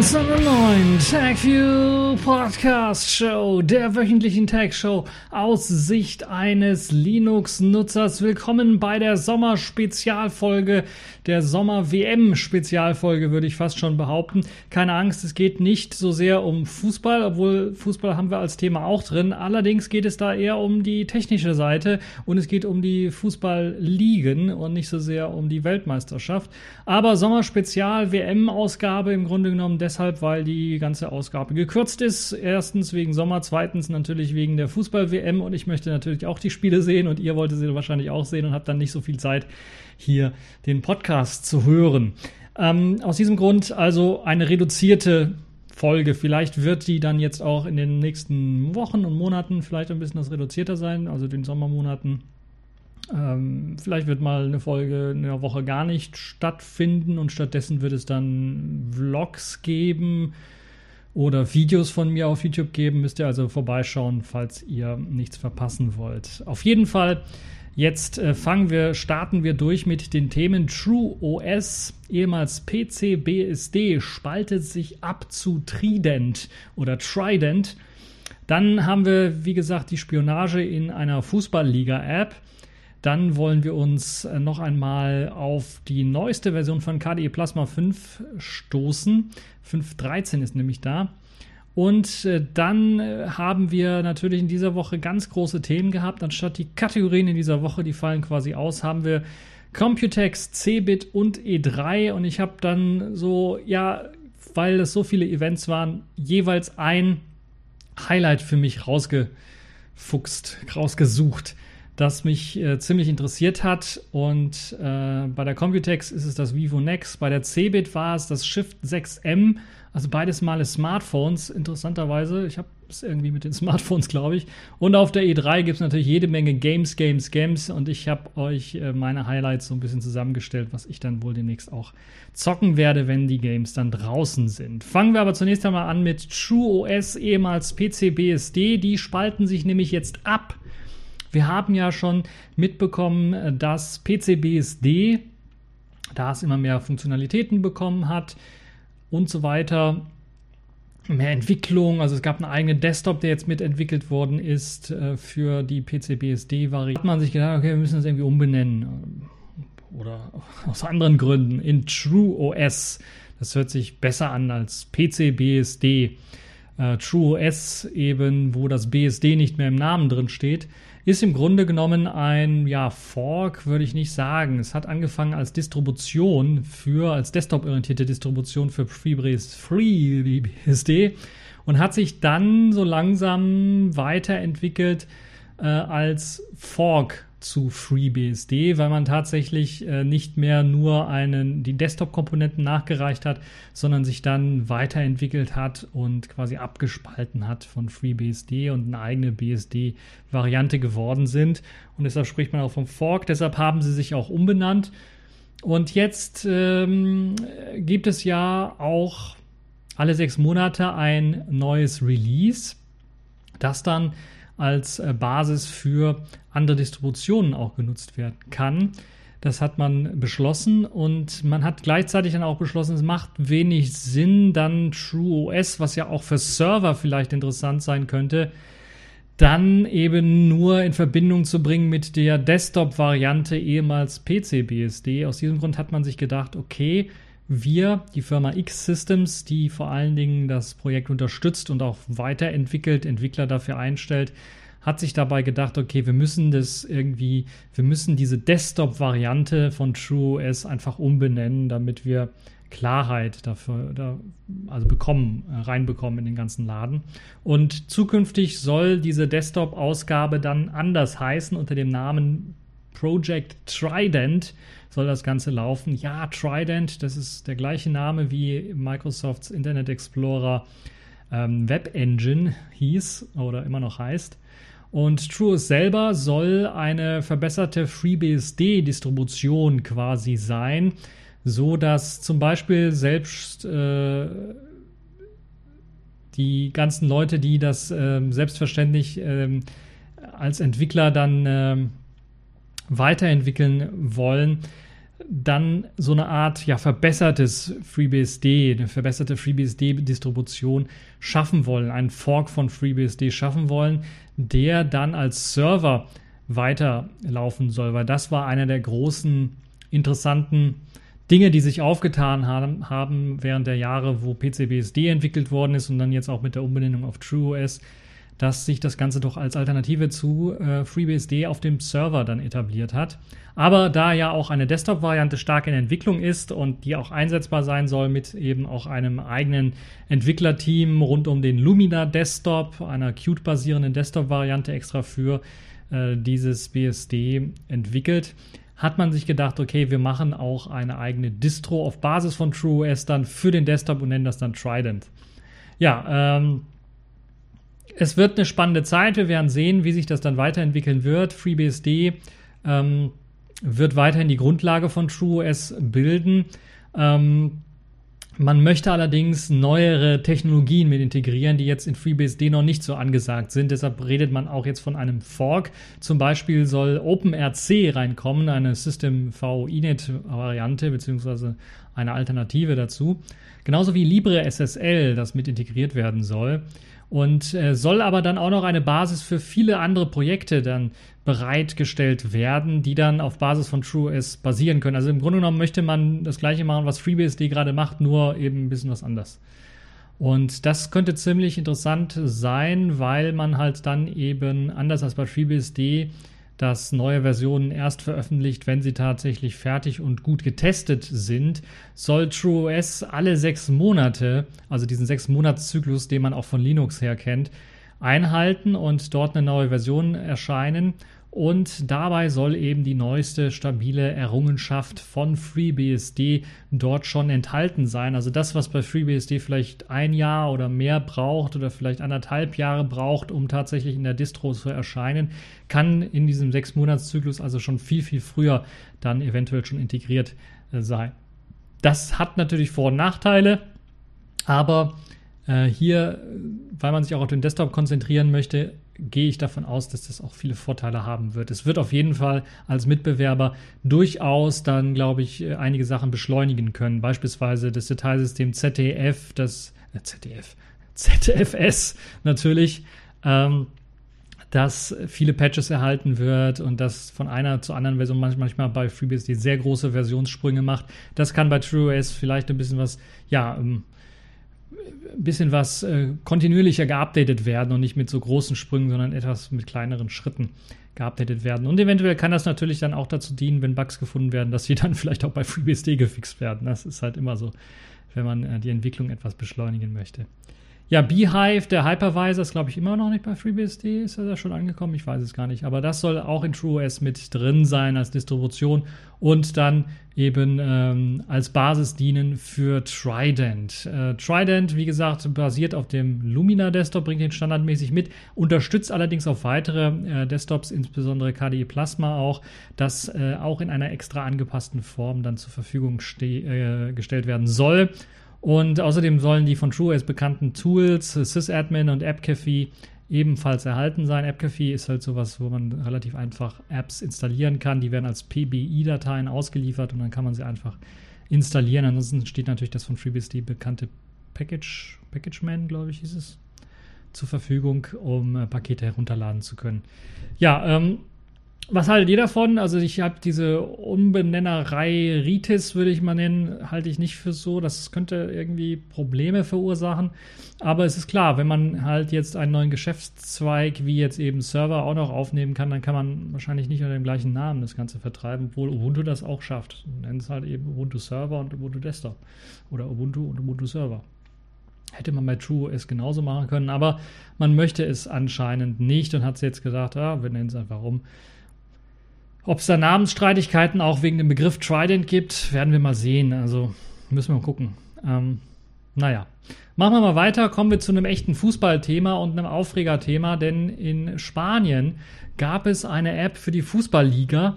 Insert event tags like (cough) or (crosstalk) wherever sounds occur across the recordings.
willkommen zu einer neuen TagView Podcast Show, der wöchentlichen Tag Show aus Sicht eines Linux-Nutzers. Willkommen bei der Sommer-Spezialfolge, der Sommer-WM-Spezialfolge, würde ich fast schon behaupten. Keine Angst, es geht nicht so sehr um Fußball, obwohl Fußball haben wir als Thema auch drin. Allerdings geht es da eher um die technische Seite und es geht um die Fußball-Ligen und nicht so sehr um die Weltmeisterschaft. Aber Sommer-Spezial-WM-Ausgabe im Grunde genommen deshalb, weil die ganze Ausgabe gekürzt ist. Erstens wegen Sommer, zweitens natürlich wegen der Fußball-WM und ich möchte natürlich auch die Spiele sehen und ihr wolltet sie wahrscheinlich auch sehen und habt dann nicht so viel Zeit, hier den Podcast zu hören. Ähm, aus diesem Grund also eine reduzierte Folge. Vielleicht wird die dann jetzt auch in den nächsten Wochen und Monaten vielleicht ein bisschen das reduzierter sein, also den Sommermonaten. Ähm, vielleicht wird mal eine Folge in der Woche gar nicht stattfinden und stattdessen wird es dann Vlogs geben oder Videos von mir auf YouTube geben. Müsst ihr also vorbeischauen, falls ihr nichts verpassen wollt. Auf jeden Fall. Jetzt äh, fangen wir, starten wir durch mit den Themen True OS, ehemals PC BSD, spaltet sich ab zu Trident oder Trident. Dann haben wir, wie gesagt, die Spionage in einer Fußballliga-App. Dann wollen wir uns äh, noch einmal auf die neueste Version von KDE Plasma 5 stoßen. 5.13 ist nämlich da. Und äh, dann äh, haben wir natürlich in dieser Woche ganz große Themen gehabt. Anstatt die Kategorien in dieser Woche, die fallen quasi aus, haben wir Computex, Cebit und E3. Und ich habe dann so, ja, weil es so viele Events waren, jeweils ein Highlight für mich rausgefuchst, rausgesucht das mich äh, ziemlich interessiert hat. Und äh, bei der Computex ist es das Vivo Next, bei der Cebit war es das Shift 6M, also beides Male Smartphones, interessanterweise. Ich habe es irgendwie mit den (laughs) Smartphones, glaube ich. Und auf der E3 gibt es natürlich jede Menge Games, Games, Games. Und ich habe euch äh, meine Highlights so ein bisschen zusammengestellt, was ich dann wohl demnächst auch zocken werde, wenn die Games dann draußen sind. Fangen wir aber zunächst einmal an mit True OS, ehemals PCBSD. Die spalten sich nämlich jetzt ab wir haben ja schon mitbekommen, äh, dass PCBSD, da es immer mehr Funktionalitäten bekommen hat und so weiter, mehr Entwicklung, also es gab einen eigenen Desktop, der jetzt mitentwickelt worden ist äh, für die PCBSD-Variante. Hat man sich gedacht, okay, wir müssen das irgendwie umbenennen oder (laughs) aus anderen Gründen in True OS. Das hört sich besser an als PCBSD. Äh, True OS eben, wo das BSD nicht mehr im Namen drin steht ist im Grunde genommen ein ja, Fork, würde ich nicht sagen. Es hat angefangen als Distribution für, als Desktop-orientierte Distribution für FreeBSD und hat sich dann so langsam weiterentwickelt äh, als Fork zu FreeBSD, weil man tatsächlich äh, nicht mehr nur einen, die Desktop-Komponenten nachgereicht hat, sondern sich dann weiterentwickelt hat und quasi abgespalten hat von FreeBSD und eine eigene BSD-Variante geworden sind. Und deshalb spricht man auch vom Fork. Deshalb haben sie sich auch umbenannt. Und jetzt ähm, gibt es ja auch alle sechs Monate ein neues Release, das dann als äh, Basis für andere Distributionen auch genutzt werden kann. Das hat man beschlossen und man hat gleichzeitig dann auch beschlossen, es macht wenig Sinn, dann True OS, was ja auch für Server vielleicht interessant sein könnte, dann eben nur in Verbindung zu bringen mit der Desktop-Variante ehemals PCBSD. Aus diesem Grund hat man sich gedacht, okay, wir, die Firma X Systems, die vor allen Dingen das Projekt unterstützt und auch weiterentwickelt, Entwickler dafür einstellt, hat sich dabei gedacht, okay, wir müssen das irgendwie, wir müssen diese Desktop-Variante von TrueOS einfach umbenennen, damit wir Klarheit dafür, da, also bekommen, äh, reinbekommen in den ganzen Laden. Und zukünftig soll diese Desktop-Ausgabe dann anders heißen unter dem Namen Project Trident soll das Ganze laufen. Ja, Trident, das ist der gleiche Name wie Microsofts Internet Explorer ähm, Web Engine hieß oder immer noch heißt. Und TrueOS selber soll eine verbesserte FreeBSD-Distribution quasi sein, so dass zum Beispiel selbst äh, die ganzen Leute, die das äh, selbstverständlich äh, als Entwickler dann ähm, weiterentwickeln wollen, dann so eine Art ja, verbessertes FreeBSD, eine verbesserte FreeBSD-Distribution schaffen wollen, einen Fork von FreeBSD schaffen wollen, der dann als Server weiterlaufen soll, weil das war einer der großen interessanten Dinge, die sich aufgetan haben, haben während der Jahre, wo PCBSD entwickelt worden ist und dann jetzt auch mit der Umbenennung auf TrueOS, dass sich das Ganze doch als Alternative zu äh, FreeBSD auf dem Server dann etabliert hat. Aber da ja auch eine Desktop-Variante stark in Entwicklung ist und die auch einsetzbar sein soll mit eben auch einem eigenen Entwicklerteam rund um den Lumina Desktop, einer Qt-basierenden Desktop-Variante extra für äh, dieses BSD entwickelt, hat man sich gedacht, okay, wir machen auch eine eigene Distro auf Basis von TrueOS dann für den Desktop und nennen das dann Trident. Ja, ähm, es wird eine spannende Zeit. Wir werden sehen, wie sich das dann weiterentwickeln wird. FreeBSD ähm, wird weiterhin die Grundlage von TrueOS bilden. Ähm, man möchte allerdings neuere Technologien mit integrieren, die jetzt in FreeBSD noch nicht so angesagt sind. Deshalb redet man auch jetzt von einem Fork. Zum Beispiel soll OpenRC reinkommen, eine System V Inet-Variante beziehungsweise eine Alternative dazu. Genauso wie LibreSSL, das mit integriert werden soll und äh, soll aber dann auch noch eine Basis für viele andere Projekte dann bereitgestellt werden, die dann auf Basis von TrueOS basieren können. Also im Grunde genommen möchte man das gleiche machen, was FreeBSD gerade macht, nur eben ein bisschen was anders. Und das könnte ziemlich interessant sein, weil man halt dann eben anders als bei FreeBSD dass neue Versionen erst veröffentlicht, wenn sie tatsächlich fertig und gut getestet sind, soll TrueOS alle sechs Monate, also diesen sechs Monatszyklus, den man auch von Linux her kennt, einhalten und dort eine neue Version erscheinen. Und dabei soll eben die neueste stabile Errungenschaft von FreeBSD dort schon enthalten sein. Also das, was bei FreeBSD vielleicht ein Jahr oder mehr braucht oder vielleicht anderthalb Jahre braucht, um tatsächlich in der Distro zu erscheinen, kann in diesem sechs Monatszyklus also schon viel, viel früher dann eventuell schon integriert äh, sein. Das hat natürlich Vor- und Nachteile, aber äh, hier, weil man sich auch auf den Desktop konzentrieren möchte, gehe ich davon aus, dass das auch viele Vorteile haben wird. Es wird auf jeden Fall als Mitbewerber durchaus dann, glaube ich, äh, einige Sachen beschleunigen können. Beispielsweise das Detailsystem ZDF, das äh, ZDF, ZFS (laughs) natürlich, ähm, dass viele Patches erhalten wird und das von einer zur anderen Version manchmal bei FreeBSD sehr große Versionssprünge macht. Das kann bei TrueOS vielleicht ein bisschen was, ja, ähm, ein bisschen was äh, kontinuierlicher geupdatet werden und nicht mit so großen Sprüngen, sondern etwas mit kleineren Schritten geupdatet werden. Und eventuell kann das natürlich dann auch dazu dienen, wenn Bugs gefunden werden, dass sie (laughs) dann vielleicht auch bei FreeBSD gefixt werden. Das ist halt immer so, wenn man äh, die Entwicklung etwas beschleunigen möchte. Ja, Beehive, der Hypervisor, ist glaube ich immer noch nicht bei FreeBSD. Ist er da schon angekommen? Ich weiß es gar nicht. Aber das soll auch in TrueOS mit drin sein als Distribution und dann eben ähm, als Basis dienen für Trident. Äh, Trident, wie gesagt, basiert auf dem Lumina Desktop, bringt den standardmäßig mit, unterstützt allerdings auf weitere äh, Desktops, insbesondere KDE Plasma auch, das äh, auch in einer extra angepassten Form dann zur Verfügung äh, gestellt werden soll. Und außerdem sollen die von TrueOS bekannten Tools, sysadmin und AppCafe ebenfalls erhalten sein. AppCafe ist halt sowas, wo man relativ einfach Apps installieren kann. Die werden als PBI-Dateien ausgeliefert und dann kann man sie einfach installieren. Ansonsten steht natürlich das von FreeBSD bekannte Package, PackageMan, glaube ich, hieß es, zur Verfügung, um äh, Pakete herunterladen zu können. Ja, ähm, was haltet ihr davon? Also ich habe diese Umbenennerei Ritis, würde ich mal nennen, halte ich nicht für so. Das könnte irgendwie Probleme verursachen. Aber es ist klar, wenn man halt jetzt einen neuen Geschäftszweig wie jetzt eben Server auch noch aufnehmen kann, dann kann man wahrscheinlich nicht unter dem gleichen Namen das Ganze vertreiben, obwohl Ubuntu das auch schafft. Nennen es halt eben Ubuntu Server und Ubuntu Desktop. Oder Ubuntu und Ubuntu Server. Hätte man bei TrueOS genauso machen können, aber man möchte es anscheinend nicht und hat es jetzt gesagt, ah, wir nennen es einfach um. Ob es da Namensstreitigkeiten auch wegen dem Begriff Trident gibt, werden wir mal sehen. Also müssen wir mal gucken. Ähm, naja. Machen wir mal weiter, kommen wir zu einem echten Fußballthema und einem Aufregerthema, denn in Spanien gab es eine App für die Fußballliga,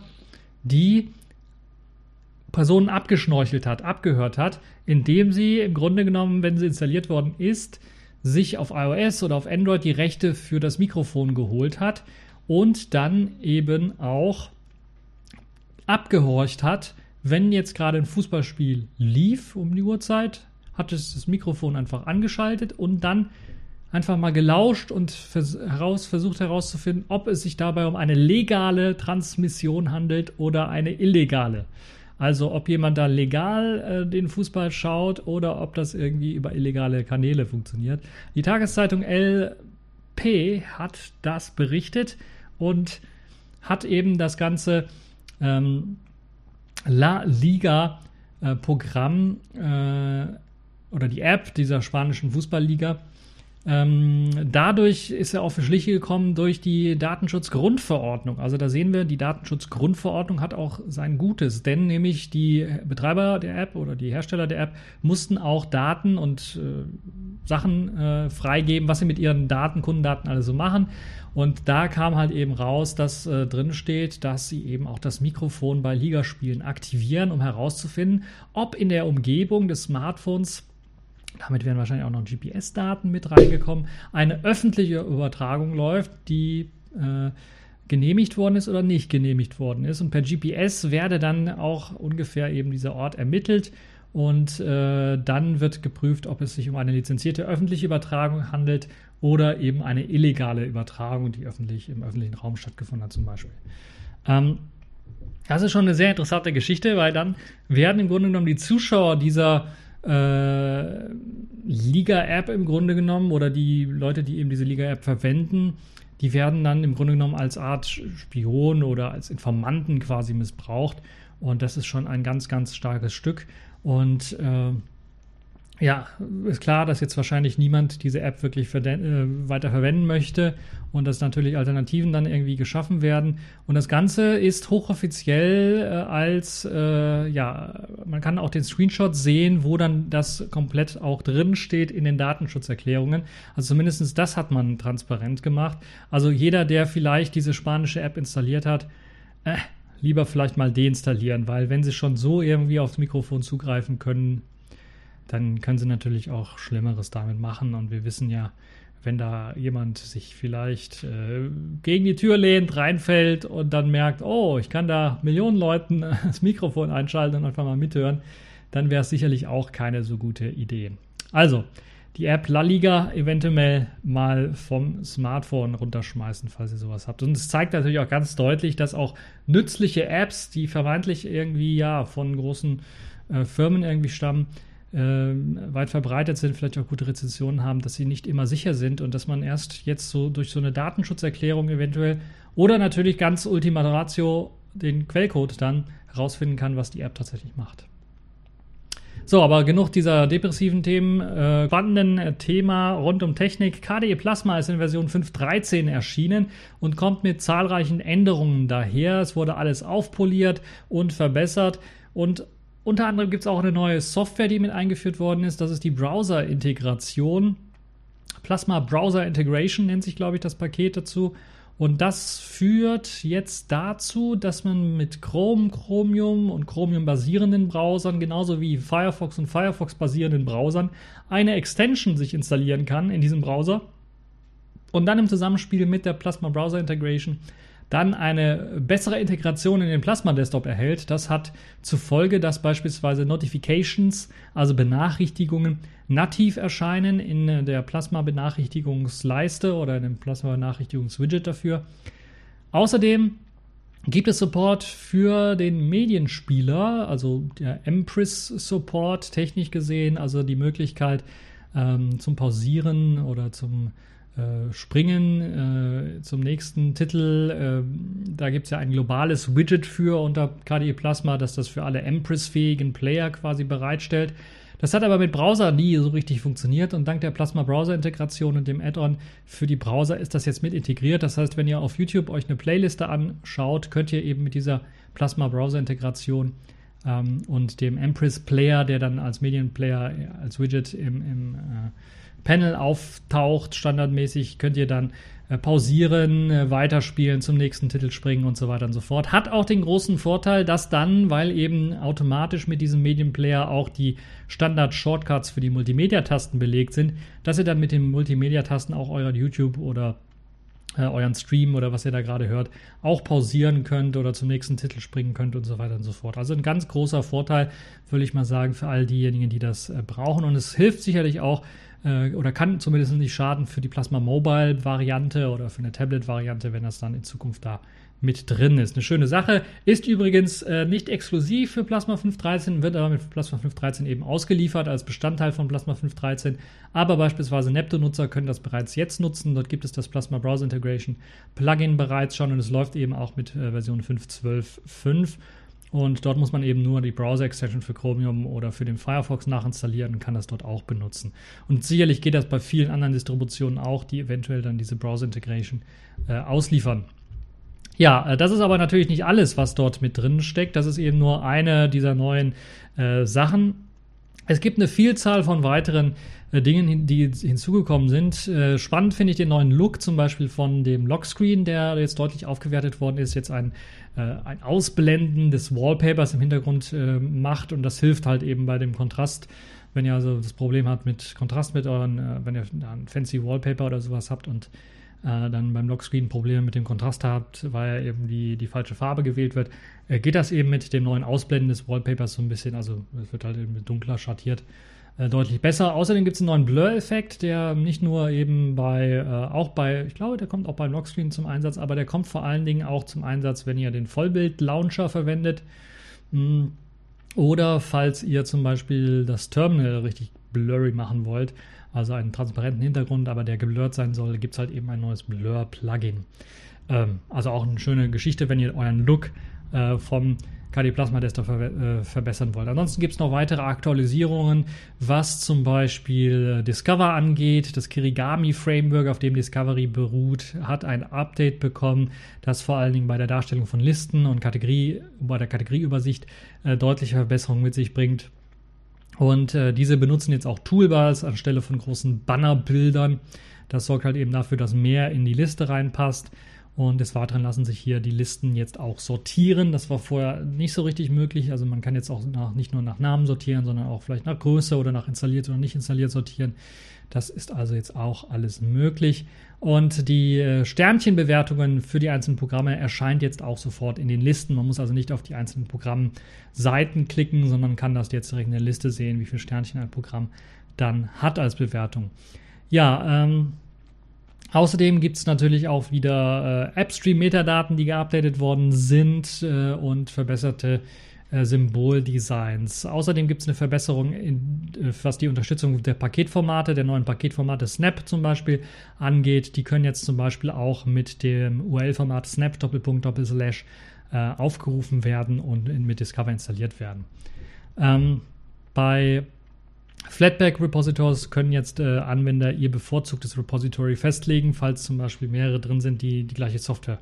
die Personen abgeschnorchelt hat, abgehört hat, indem sie im Grunde genommen, wenn sie installiert worden ist, sich auf iOS oder auf Android die Rechte für das Mikrofon geholt hat und dann eben auch abgehorcht hat, wenn jetzt gerade ein Fußballspiel lief um die Uhrzeit, hat es das Mikrofon einfach angeschaltet und dann einfach mal gelauscht und vers heraus, versucht herauszufinden, ob es sich dabei um eine legale Transmission handelt oder eine illegale. Also ob jemand da legal äh, den Fußball schaut oder ob das irgendwie über illegale Kanäle funktioniert. Die Tageszeitung LP hat das berichtet und hat eben das ganze ähm, La Liga äh, Programm äh, oder die App dieser spanischen Fußballliga ähm, dadurch ist er auf Schliche gekommen durch die Datenschutzgrundverordnung. Also da sehen wir, die Datenschutzgrundverordnung hat auch sein Gutes, denn nämlich die Betreiber der App oder die Hersteller der App mussten auch Daten und äh, Sachen äh, freigeben, was sie mit ihren Daten, Kundendaten alle so machen. Und da kam halt eben raus, dass äh, drin steht, dass sie eben auch das Mikrofon bei Ligaspielen aktivieren, um herauszufinden, ob in der Umgebung des Smartphones damit wären wahrscheinlich auch noch GPS-Daten mit reingekommen, eine öffentliche Übertragung läuft, die äh, genehmigt worden ist oder nicht genehmigt worden ist. Und per GPS werde dann auch ungefähr eben dieser Ort ermittelt und äh, dann wird geprüft, ob es sich um eine lizenzierte öffentliche Übertragung handelt oder eben eine illegale Übertragung, die öffentlich im öffentlichen Raum stattgefunden hat zum Beispiel. Ähm, das ist schon eine sehr interessante Geschichte, weil dann werden im Grunde genommen die Zuschauer dieser äh, Liga-App im Grunde genommen oder die Leute, die eben diese Liga-App verwenden, die werden dann im Grunde genommen als Art Spion oder als Informanten quasi missbraucht. Und das ist schon ein ganz, ganz starkes Stück. Und äh, ja, ist klar, dass jetzt wahrscheinlich niemand diese App wirklich äh, weiter verwenden möchte und dass natürlich Alternativen dann irgendwie geschaffen werden. Und das Ganze ist hochoffiziell äh, als, äh, ja, man kann auch den Screenshot sehen, wo dann das komplett auch drin steht in den Datenschutzerklärungen. Also zumindest das hat man transparent gemacht. Also jeder, der vielleicht diese spanische App installiert hat, äh, lieber vielleicht mal deinstallieren, weil wenn sie schon so irgendwie aufs Mikrofon zugreifen können, dann können sie natürlich auch Schlimmeres damit machen. Und wir wissen ja, wenn da jemand sich vielleicht äh, gegen die Tür lehnt, reinfällt und dann merkt, oh, ich kann da Millionen Leuten (laughs) das Mikrofon einschalten und einfach mal mithören, dann wäre es sicherlich auch keine so gute Idee. Also, die App La Liga eventuell mal vom Smartphone runterschmeißen, falls ihr sowas habt. Und es zeigt natürlich auch ganz deutlich, dass auch nützliche Apps, die vermeintlich irgendwie ja von großen äh, Firmen irgendwie stammen, äh, weit verbreitet sind, vielleicht auch gute Rezensionen haben, dass sie nicht immer sicher sind und dass man erst jetzt so durch so eine Datenschutzerklärung eventuell oder natürlich ganz Ultima Ratio den Quellcode dann herausfinden kann, was die App tatsächlich macht. So, aber genug dieser depressiven Themen. Äh, spannenden äh, Thema rund um Technik. KDE Plasma ist in Version 5.13 erschienen und kommt mit zahlreichen Änderungen daher. Es wurde alles aufpoliert und verbessert. Und unter anderem gibt es auch eine neue Software, die mit eingeführt worden ist. Das ist die Browser-Integration. Plasma Browser Integration nennt sich, glaube ich, das Paket dazu. Und das führt jetzt dazu, dass man mit Chrome, Chromium und Chromium-basierenden Browsern, genauso wie Firefox und Firefox-basierenden Browsern, eine Extension sich installieren kann in diesem Browser. Und dann im Zusammenspiel mit der Plasma Browser Integration dann eine bessere Integration in den Plasma Desktop erhält. Das hat zur Folge, dass beispielsweise Notifications, also Benachrichtigungen, nativ erscheinen in der Plasma Benachrichtigungsleiste oder in dem Plasma Benachrichtigungswidget dafür. Außerdem gibt es Support für den Medienspieler, also der Empress Support technisch gesehen, also die Möglichkeit ähm, zum Pausieren oder zum springen äh, zum nächsten Titel. Äh, da gibt es ja ein globales Widget für unter KDE Plasma, das das für alle Empress-fähigen Player quasi bereitstellt. Das hat aber mit Browser nie so richtig funktioniert und dank der Plasma Browser Integration und dem Add-on für die Browser ist das jetzt mit integriert. Das heißt, wenn ihr auf YouTube euch eine Playliste anschaut, könnt ihr eben mit dieser Plasma Browser Integration ähm, und dem Empress Player, der dann als Medienplayer als Widget im, im äh, Panel auftaucht, standardmäßig, könnt ihr dann äh, pausieren, äh, weiterspielen, zum nächsten Titel springen und so weiter und so fort. Hat auch den großen Vorteil, dass dann, weil eben automatisch mit diesem Medienplayer auch die Standard-Shortcuts für die Multimedia-Tasten belegt sind, dass ihr dann mit den Multimedia-Tasten auch euer YouTube oder äh, euren Stream oder was ihr da gerade hört, auch pausieren könnt oder zum nächsten Titel springen könnt und so weiter und so fort. Also ein ganz großer Vorteil, würde ich mal sagen, für all diejenigen, die das äh, brauchen. Und es hilft sicherlich auch äh, oder kann zumindest nicht schaden für die Plasma Mobile Variante oder für eine Tablet Variante, wenn das dann in Zukunft da mit drin ist. Eine schöne Sache. Ist übrigens äh, nicht exklusiv für Plasma 513, wird aber mit Plasma 513 eben ausgeliefert als Bestandteil von Plasma 513. Aber beispielsweise Neptune-Nutzer können das bereits jetzt nutzen. Dort gibt es das Plasma Browser Integration Plugin bereits schon und es läuft eben auch mit äh, Version 5.12.5. Und dort muss man eben nur die Browser-Extension für Chromium oder für den Firefox nachinstallieren und kann das dort auch benutzen. Und sicherlich geht das bei vielen anderen Distributionen auch, die eventuell dann diese Browser-Integration äh, ausliefern. Ja, äh, das ist aber natürlich nicht alles, was dort mit drin steckt. Das ist eben nur eine dieser neuen äh, Sachen. Es gibt eine Vielzahl von weiteren äh, Dingen, die hinzugekommen sind. Äh, spannend finde ich den neuen Look zum Beispiel von dem Lockscreen, der jetzt deutlich aufgewertet worden ist. Jetzt ein, äh, ein Ausblenden des Wallpapers im Hintergrund äh, macht und das hilft halt eben bei dem Kontrast. Wenn ihr also das Problem habt mit Kontrast mit euren, wenn ihr ein fancy Wallpaper oder sowas habt und äh, dann beim Lockscreen Probleme mit dem Kontrast habt, weil eben die, die falsche Farbe gewählt wird, äh, geht das eben mit dem neuen Ausblenden des Wallpapers so ein bisschen, also es wird halt eben dunkler schattiert, äh, deutlich besser. Außerdem gibt es einen neuen Blur-Effekt, der nicht nur eben bei, äh, auch bei, ich glaube, der kommt auch beim Lockscreen zum Einsatz, aber der kommt vor allen Dingen auch zum Einsatz, wenn ihr den Vollbild-Launcher verwendet. Mh, hm, oder falls ihr zum Beispiel das Terminal richtig blurry machen wollt, also einen transparenten Hintergrund, aber der geblurrt sein soll, gibt es halt eben ein neues Blur-Plugin. Ähm, also auch eine schöne Geschichte, wenn ihr euren Look äh, vom KD Plasma Tester ver äh, verbessern wollt. Ansonsten gibt es noch weitere Aktualisierungen, was zum Beispiel äh, Discover angeht. Das Kirigami Framework, auf dem Discovery beruht, hat ein Update bekommen, das vor allen Dingen bei der Darstellung von Listen und Kategorie, bei der Kategorieübersicht äh, deutliche Verbesserungen mit sich bringt. Und äh, diese benutzen jetzt auch Toolbars anstelle von großen Bannerbildern. Das sorgt halt eben dafür, dass mehr in die Liste reinpasst. Und des Weiteren lassen sich hier die Listen jetzt auch sortieren. Das war vorher nicht so richtig möglich. Also man kann jetzt auch nach, nicht nur nach Namen sortieren, sondern auch vielleicht nach Größe oder nach installiert oder nicht installiert sortieren. Das ist also jetzt auch alles möglich. Und die äh, Sternchenbewertungen für die einzelnen Programme erscheint jetzt auch sofort in den Listen. Man muss also nicht auf die einzelnen Programmseiten klicken, sondern kann das jetzt direkt in der Liste sehen, wie viele Sternchen ein Programm dann hat als Bewertung. Ja, ähm, Außerdem gibt es natürlich auch wieder äh, AppStream-Metadaten, die geupdatet worden sind äh, und verbesserte äh, Symboldesigns. Außerdem gibt es eine Verbesserung, in, äh, was die Unterstützung der Paketformate, der neuen Paketformate Snap zum Beispiel angeht. Die können jetzt zum Beispiel auch mit dem URL-Format Snap Doppelpunkt Doppelslash äh, aufgerufen werden und in, mit Discover installiert werden. Ähm, bei Flatpak Repositories können jetzt äh, Anwender ihr bevorzugtes Repository festlegen, falls zum Beispiel mehrere drin sind, die die gleiche Software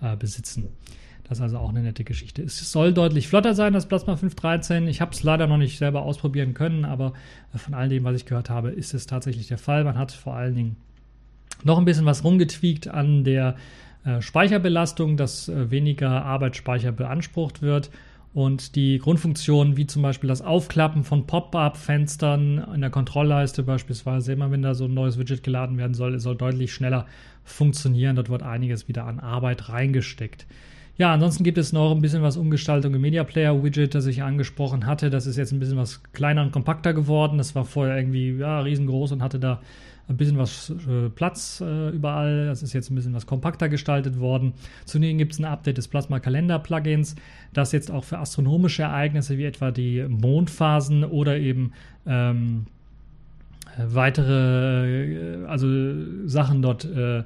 äh, besitzen. Das ist also auch eine nette Geschichte. Es soll deutlich flotter sein, das Plasma 513. Ich habe es leider noch nicht selber ausprobieren können, aber von all dem, was ich gehört habe, ist es tatsächlich der Fall. Man hat vor allen Dingen noch ein bisschen was rumgetweakt an der äh, Speicherbelastung, dass äh, weniger Arbeitsspeicher beansprucht wird und die Grundfunktionen, wie zum Beispiel das Aufklappen von Pop-up-Fenstern in der Kontrollleiste beispielsweise, immer wenn da so ein neues Widget geladen werden soll, soll deutlich schneller funktionieren. Dort wird einiges wieder an Arbeit reingesteckt. Ja, ansonsten gibt es noch ein bisschen was Umgestaltung im Media Player Widget, das ich angesprochen hatte. Das ist jetzt ein bisschen was kleiner und kompakter geworden. Das war vorher irgendwie ja, riesengroß und hatte da ein bisschen was äh, Platz äh, überall. Das ist jetzt ein bisschen was kompakter gestaltet worden. Zudem gibt es ein Update des Plasma Kalender Plugins, das jetzt auch für astronomische Ereignisse wie etwa die Mondphasen oder eben ähm, weitere, äh, also Sachen dort äh,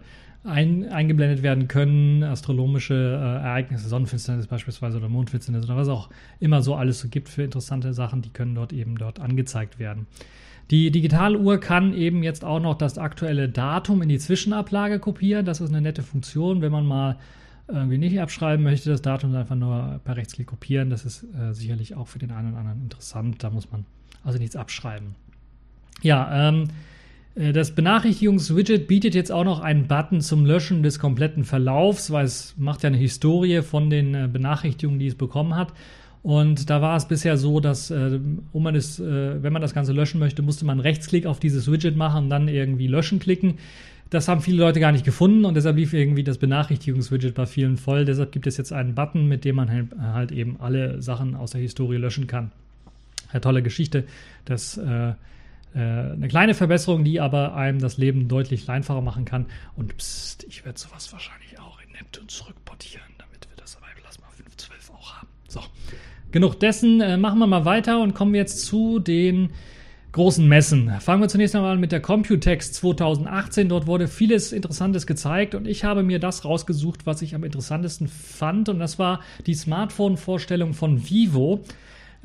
ein, eingeblendet werden können, astronomische äh, Ereignisse, Sonnenfinsternis beispielsweise oder Mondfinsternis oder was auch immer so alles so gibt für interessante Sachen, die können dort eben dort angezeigt werden. Die Digitaluhr kann eben jetzt auch noch das aktuelle Datum in die Zwischenablage kopieren. Das ist eine nette Funktion, wenn man mal irgendwie nicht abschreiben möchte, das Datum einfach nur per Rechtsklick kopieren. Das ist äh, sicherlich auch für den einen oder anderen interessant. Da muss man also nichts abschreiben. Ja, ähm, äh, das Benachrichtigungswidget bietet jetzt auch noch einen Button zum Löschen des kompletten Verlaufs, weil es macht ja eine Historie von den äh, Benachrichtigungen, die es bekommen hat. Und da war es bisher so, dass, äh, um man es, äh, wenn man das Ganze löschen möchte, musste man Rechtsklick auf dieses Widget machen und dann irgendwie löschen klicken. das haben viele Leute gar nicht gefunden und deshalb lief irgendwie das Benachrichtigungswidget bei vielen voll. Deshalb gibt es jetzt einen Button, mit dem man halt, halt eben alle Sachen aus der Historie löschen kann. Eine tolle Geschichte. Das äh, äh, eine kleine Verbesserung, die aber einem das Leben deutlich einfacher machen kann. Und pst, ich werde sowas wahrscheinlich auch in Neptun zurückportieren, damit wir das bei Plasma 512 auch haben. So, genug dessen. Äh, machen wir mal weiter und kommen jetzt zu den großen Messen. Fangen wir zunächst einmal mit der Computex 2018. Dort wurde vieles Interessantes gezeigt und ich habe mir das rausgesucht, was ich am interessantesten fand und das war die Smartphone-Vorstellung von Vivo.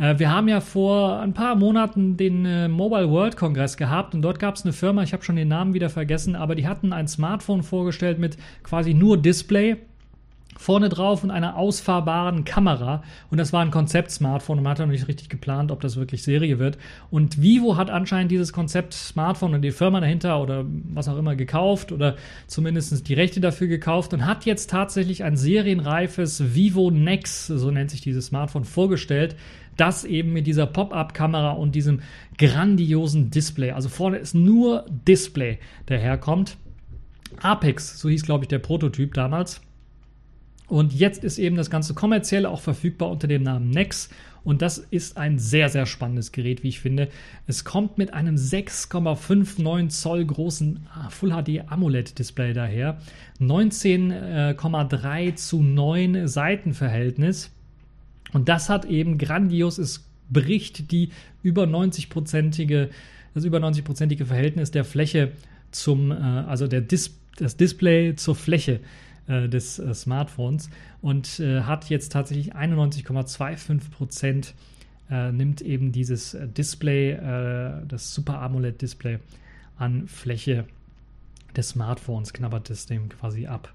Äh, wir haben ja vor ein paar Monaten den äh, Mobile World Congress gehabt und dort gab es eine Firma, ich habe schon den Namen wieder vergessen, aber die hatten ein Smartphone vorgestellt mit quasi nur Display vorne drauf und einer ausfahrbaren Kamera. Und das war ein Konzept-Smartphone und man hat noch nicht richtig geplant, ob das wirklich Serie wird. Und Vivo hat anscheinend dieses Konzept-Smartphone und die Firma dahinter oder was auch immer gekauft oder zumindest die Rechte dafür gekauft und hat jetzt tatsächlich ein serienreifes Vivo Nex, so nennt sich dieses Smartphone, vorgestellt. Das eben mit dieser Pop-up-Kamera und diesem grandiosen Display. Also vorne ist nur Display, der herkommt. Apex, so hieß glaube ich der Prototyp damals. Und jetzt ist eben das Ganze kommerziell auch verfügbar unter dem Namen Nex. Und das ist ein sehr, sehr spannendes Gerät, wie ich finde. Es kommt mit einem 6,59 Zoll großen ah, Full HD AMOLED Display daher. 19,3 zu 9 Seitenverhältnis. Und das hat eben grandios, es bricht die über 90-prozentige, das über 90-prozentige Verhältnis der Fläche zum, äh, also der Dis das Display zur Fläche äh, des äh, Smartphones und äh, hat jetzt tatsächlich 91,25 Prozent äh, nimmt eben dieses Display, äh, das Super AMOLED Display an Fläche des Smartphones, knabbert es dem quasi ab.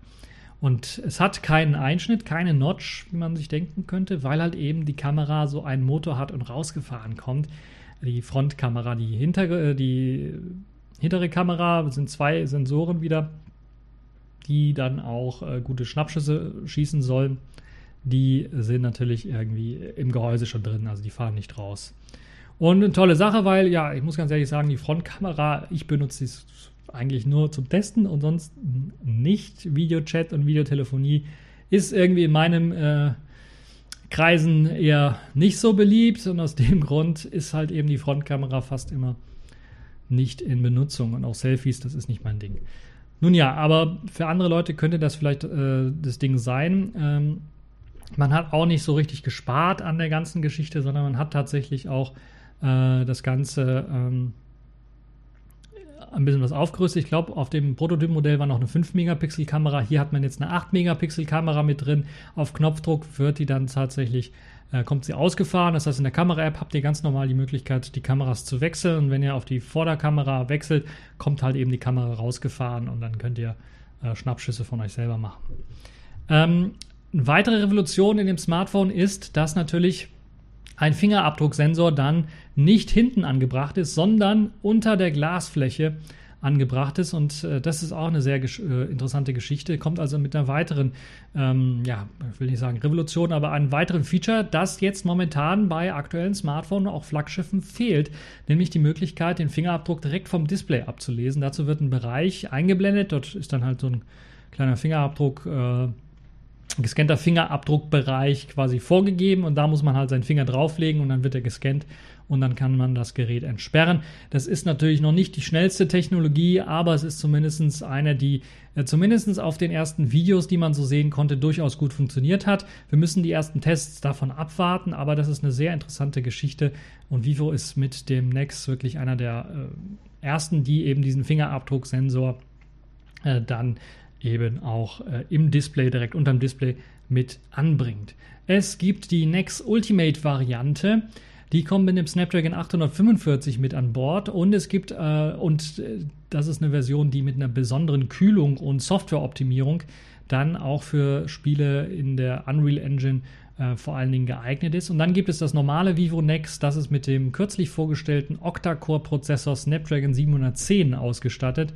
Und es hat keinen Einschnitt, keine Notch, wie man sich denken könnte, weil halt eben die Kamera so einen Motor hat und rausgefahren kommt. Die Frontkamera, die, hintere, die hintere Kamera sind zwei Sensoren wieder die dann auch äh, gute Schnappschüsse schießen sollen, die sind natürlich irgendwie im Gehäuse schon drin, also die fahren nicht raus. Und eine tolle Sache, weil, ja, ich muss ganz ehrlich sagen, die Frontkamera, ich benutze sie eigentlich nur zum Testen und sonst nicht. Videochat und Videotelefonie ist irgendwie in meinem äh, Kreisen eher nicht so beliebt und aus dem Grund ist halt eben die Frontkamera fast immer nicht in Benutzung und auch Selfies, das ist nicht mein Ding. Nun ja, aber für andere Leute könnte das vielleicht äh, das Ding sein. Ähm, man hat auch nicht so richtig gespart an der ganzen Geschichte, sondern man hat tatsächlich auch äh, das Ganze ähm, ein bisschen was aufgerüstet. Ich glaube, auf dem Prototypmodell war noch eine 5-Megapixel-Kamera. Hier hat man jetzt eine 8-Megapixel-Kamera mit drin. Auf Knopfdruck wird die dann tatsächlich äh, kommt sie ausgefahren. Das heißt, in der Kamera-App habt ihr ganz normal die Möglichkeit, die Kameras zu wechseln. Und wenn ihr auf die Vorderkamera wechselt, kommt halt eben die Kamera rausgefahren und dann könnt ihr äh, Schnappschüsse von euch selber machen. Ähm, eine weitere Revolution in dem Smartphone ist, dass natürlich ein Fingerabdrucksensor dann nicht hinten angebracht ist, sondern unter der Glasfläche angebracht ist. Und äh, das ist auch eine sehr gesch äh, interessante Geschichte. Kommt also mit einer weiteren, ähm, ja, ich will nicht sagen Revolution, aber einem weiteren Feature, das jetzt momentan bei aktuellen Smartphones, auch Flaggschiffen fehlt, nämlich die Möglichkeit, den Fingerabdruck direkt vom Display abzulesen. Dazu wird ein Bereich eingeblendet. Dort ist dann halt so ein kleiner Fingerabdruck. Äh, gescannter Fingerabdruckbereich quasi vorgegeben und da muss man halt seinen Finger drauflegen und dann wird er gescannt und dann kann man das Gerät entsperren. Das ist natürlich noch nicht die schnellste Technologie, aber es ist zumindest eine, die äh, zumindest auf den ersten Videos, die man so sehen konnte, durchaus gut funktioniert hat. Wir müssen die ersten Tests davon abwarten, aber das ist eine sehr interessante Geschichte und Vivo ist mit dem Nex wirklich einer der äh, ersten, die eben diesen Fingerabdrucksensor äh, dann eben auch äh, im Display, direkt unterm Display mit anbringt. Es gibt die Nex Ultimate Variante. Die kommen mit dem Snapdragon 845 mit an Bord und es gibt, äh, und äh, das ist eine Version, die mit einer besonderen Kühlung und Softwareoptimierung dann auch für Spiele in der Unreal Engine äh, vor allen Dingen geeignet ist. Und dann gibt es das normale Vivo Nex, das ist mit dem kürzlich vorgestellten Octa-Core-Prozessor Snapdragon 710 ausgestattet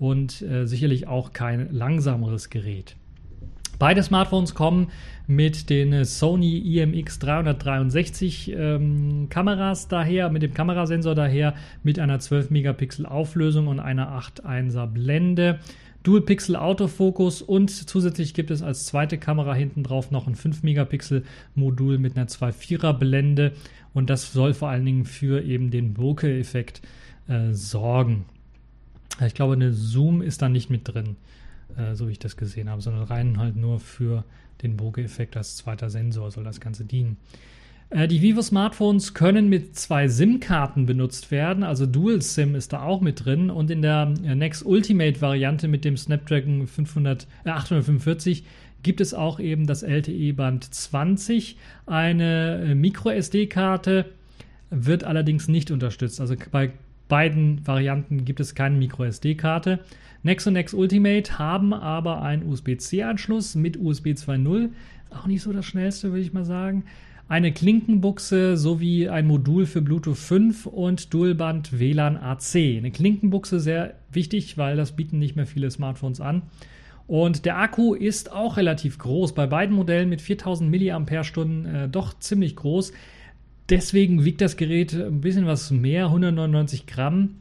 und äh, sicherlich auch kein langsameres Gerät. Beide Smartphones kommen mit den Sony IMX 363 ähm, Kameras daher, mit dem Kamerasensor daher, mit einer 12 Megapixel Auflösung und einer 8.1er Blende. Dual Pixel Autofokus und zusätzlich gibt es als zweite Kamera hinten drauf noch ein 5 Megapixel Modul mit einer 2.4er Blende und das soll vor allen Dingen für eben den Bokeh-Effekt äh, sorgen. Ich glaube, eine Zoom ist da nicht mit drin, äh, so wie ich das gesehen habe, sondern rein halt nur für den Bokeh-Effekt als zweiter Sensor soll das Ganze dienen. Äh, die Vivo Smartphones können mit zwei SIM-Karten benutzt werden, also Dual SIM ist da auch mit drin und in der äh, Next Ultimate Variante mit dem Snapdragon 500, äh, 845 gibt es auch eben das LTE Band 20, eine äh, Micro SD-Karte wird allerdings nicht unterstützt. Also bei beiden Varianten gibt es keine Micro SD-Karte. Nex und Nex Ultimate haben aber einen USB-C-Anschluss mit USB 2.0. Auch nicht so das schnellste, würde ich mal sagen. Eine Klinkenbuchse sowie ein Modul für Bluetooth 5 und Dualband WLAN AC. Eine Klinkenbuchse sehr wichtig, weil das bieten nicht mehr viele Smartphones an. Und der Akku ist auch relativ groß. Bei beiden Modellen mit 4000 mAh äh, doch ziemlich groß. Deswegen wiegt das Gerät ein bisschen was mehr, 199 Gramm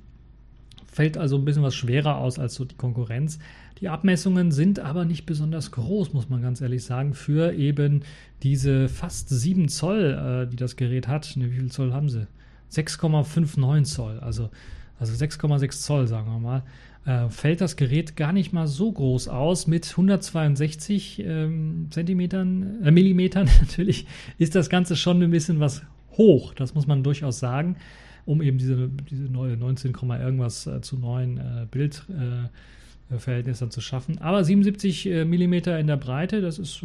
fällt also ein bisschen was schwerer aus als so die Konkurrenz. Die Abmessungen sind aber nicht besonders groß, muss man ganz ehrlich sagen, für eben diese fast 7 Zoll, äh, die das Gerät hat. Ne, wie viel Zoll haben sie? 6,59 Zoll, also, also 6,6 Zoll, sagen wir mal. Äh, fällt das Gerät gar nicht mal so groß aus. Mit 162 ähm, Zentimetern, äh, Millimetern (laughs) natürlich ist das Ganze schon ein bisschen was hoch, das muss man durchaus sagen um eben diese, diese neue 19, irgendwas äh, zu neuen äh, Bildverhältnis dann zu schaffen. Aber 77 äh, mm in der Breite, das ist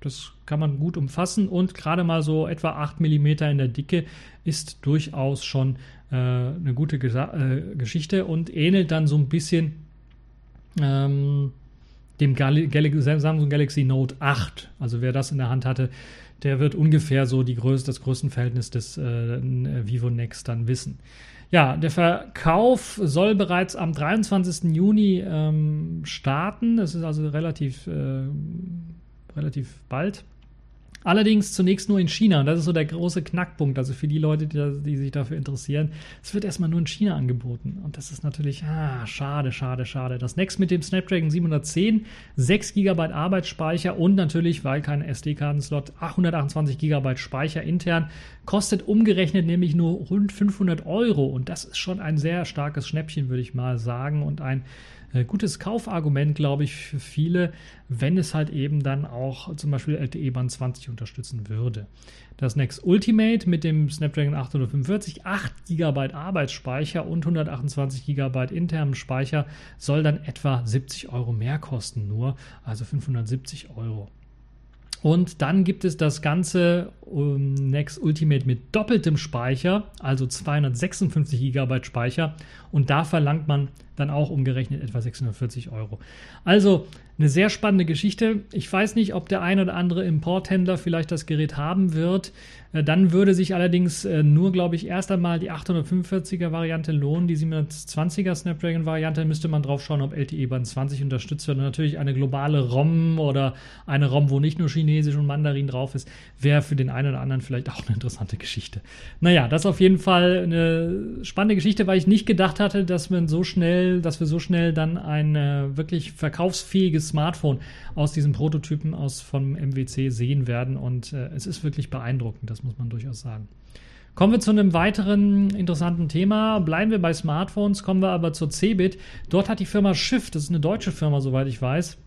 das kann man gut umfassen und gerade mal so etwa 8 mm in der Dicke ist durchaus schon äh, eine gute Gesa äh, Geschichte und ähnelt dann so ein bisschen ähm, dem Gal Gal Samsung Galaxy Note 8. Also wer das in der Hand hatte, der wird ungefähr so die Größe, das Größenverhältnis des äh, Vivo Next dann wissen. Ja, der Verkauf soll bereits am 23. Juni ähm, starten. Das ist also relativ, äh, relativ bald. Allerdings zunächst nur in China. Und das ist so der große Knackpunkt. Also für die Leute, die, die, sich dafür interessieren. Es wird erstmal nur in China angeboten. Und das ist natürlich, ah, schade, schade, schade. Das Next mit dem Snapdragon 710, 6 GB Arbeitsspeicher und natürlich, weil kein SD-Kartenslot, 128 GB Speicher intern, kostet umgerechnet nämlich nur rund 500 Euro. Und das ist schon ein sehr starkes Schnäppchen, würde ich mal sagen. Und ein äh, gutes Kaufargument, glaube ich, für viele, wenn es halt eben dann auch zum Beispiel LTE Band 20 unterstützen würde. Das Next Ultimate mit dem Snapdragon 845, 8 GB Arbeitsspeicher und 128 GB internen Speicher soll dann etwa 70 Euro mehr kosten, nur also 570 Euro. Und dann gibt es das ganze um, Next Ultimate mit doppeltem Speicher, also 256 GB Speicher. Und da verlangt man dann auch umgerechnet etwa 640 Euro. Also eine sehr spannende Geschichte. Ich weiß nicht, ob der ein oder andere Importhändler vielleicht das Gerät haben wird. Äh, dann würde sich allerdings äh, nur, glaube ich, erst einmal die 845er Variante lohnen. Die 720er Snapdragon Variante müsste man drauf schauen, ob LTE Band 20 unterstützt wird. Und natürlich eine globale ROM oder eine ROM, wo nicht nur Chinesisch und Mandarin drauf ist, wäre für den einen oder anderen vielleicht auch eine interessante Geschichte. Naja, das ist auf jeden Fall eine spannende Geschichte, weil ich nicht gedacht hatte, dass man so schnell, dass wir so schnell dann ein äh, wirklich verkaufsfähiges Smartphone aus diesen Prototypen aus vom MWC sehen werden. Und äh, es ist wirklich beeindruckend, das muss man durchaus sagen. Kommen wir zu einem weiteren interessanten Thema. Bleiben wir bei Smartphones, kommen wir aber zur Cebit. Dort hat die Firma Shift, das ist eine deutsche Firma, soweit ich weiß,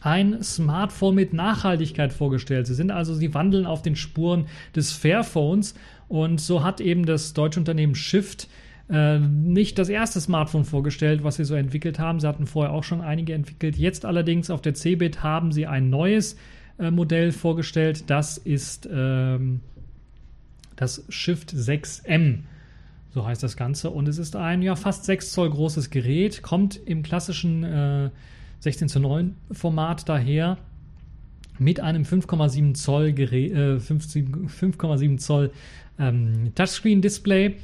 ein Smartphone mit Nachhaltigkeit vorgestellt. Sie sind also, sie wandeln auf den Spuren des Fairphones und so hat eben das deutsche Unternehmen Shift äh, nicht das erste Smartphone vorgestellt, was sie so entwickelt haben. Sie hatten vorher auch schon einige entwickelt. Jetzt allerdings auf der CeBIT haben sie ein neues äh, Modell vorgestellt. Das ist ähm, das Shift 6M. So heißt das Ganze. Und es ist ein ja, fast 6 Zoll großes Gerät, kommt im klassischen äh, 16 zu 9 Format daher mit einem 5,7 Zoll, äh, 5,7 Zoll ähm, Touchscreen-Display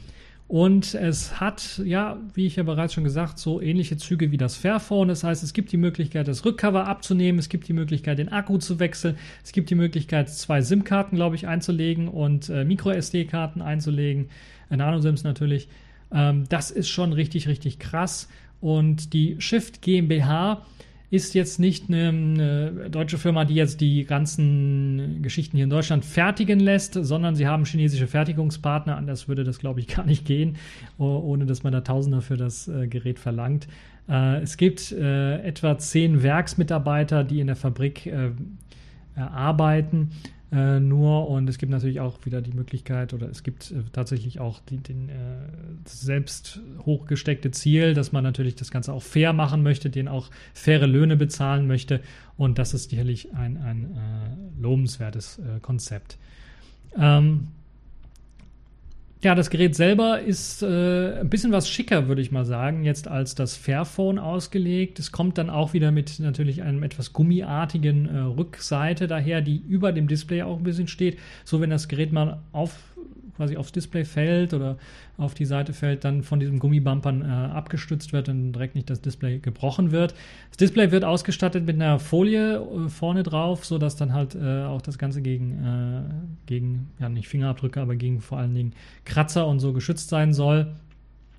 Und es hat, ja, wie ich ja bereits schon gesagt, so ähnliche Züge wie das Fairphone. Das heißt, es gibt die Möglichkeit, das Rückcover abzunehmen, es gibt die Möglichkeit, den Akku zu wechseln, es gibt die Möglichkeit, zwei SIM-Karten, glaube ich, einzulegen und äh, Micro-SD-Karten einzulegen, äh, Nano-SIMs natürlich. Ähm, das ist schon richtig, richtig krass. Und die Shift GmbH ist jetzt nicht eine, eine, deutsche Firma, die jetzt die ganzen Geschichten hier in Deutschland fertigen lässt, sondern sie haben chinesische Fertigungspartner. Anders würde das, glaube ich, (laughs) gar nicht gehen, ohne dass man da Tausender für das äh, Gerät verlangt. Äh, es gibt äh, etwa zehn Werksmitarbeiter, die in der Fabrik arbeiten äh, nur und es gibt natürlich auch wieder die Möglichkeit oder es gibt äh, tatsächlich auch die, den äh, selbst hochgesteckte Ziel, dass man natürlich das Ganze auch fair machen möchte, den auch faire Löhne bezahlen möchte und das ist sicherlich ein, ein äh, lobenswertes äh, Konzept. Ähm, ja, das Gerät selber ist äh, ein bisschen was schicker, würde ich mal sagen, jetzt als das Fairphone ausgelegt. Es kommt dann auch wieder mit natürlich einem etwas gummiartigen äh, Rückseite daher, die über dem Display auch ein bisschen steht. So, wenn das Gerät mal auf quasi aufs Display fällt oder auf die Seite fällt, dann von diesem Gummibumpern äh, abgestützt wird und direkt nicht das Display gebrochen wird. Das Display wird ausgestattet mit einer Folie äh, vorne drauf, sodass dann halt äh, auch das Ganze gegen, äh, gegen, ja nicht Fingerabdrücke, aber gegen vor allen Dingen Kratzer und so geschützt sein soll,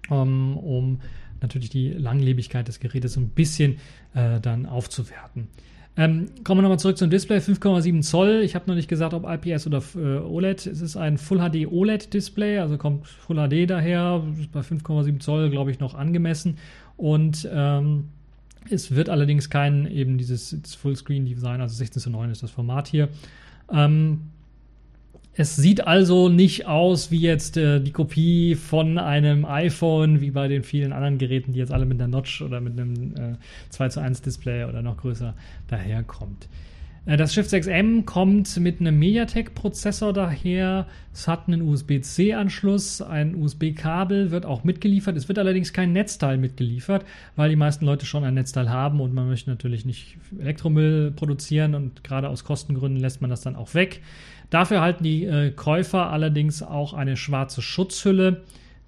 um, um natürlich die Langlebigkeit des Gerätes ein bisschen äh, dann aufzuwerten. Ähm, kommen wir nochmal zurück zum Display. 5,7 Zoll. Ich habe noch nicht gesagt, ob IPS oder äh, OLED. Es ist ein Full HD OLED Display, also kommt Full HD daher. Ist bei 5,7 Zoll, glaube ich, noch angemessen. Und ähm, es wird allerdings kein eben dieses Fullscreen Design, also 16 zu 9 ist das Format hier. Ähm, es sieht also nicht aus wie jetzt äh, die Kopie von einem iPhone, wie bei den vielen anderen Geräten, die jetzt alle mit einer Notch oder mit einem äh, 2 zu 1 Display oder noch größer daherkommt. Äh, das Shift 6M kommt mit einem MediaTek-Prozessor daher. Es hat einen USB-C-Anschluss, ein USB-Kabel wird auch mitgeliefert. Es wird allerdings kein Netzteil mitgeliefert, weil die meisten Leute schon ein Netzteil haben und man möchte natürlich nicht Elektromüll produzieren und gerade aus Kostengründen lässt man das dann auch weg. Dafür halten die äh, Käufer allerdings auch eine schwarze Schutzhülle,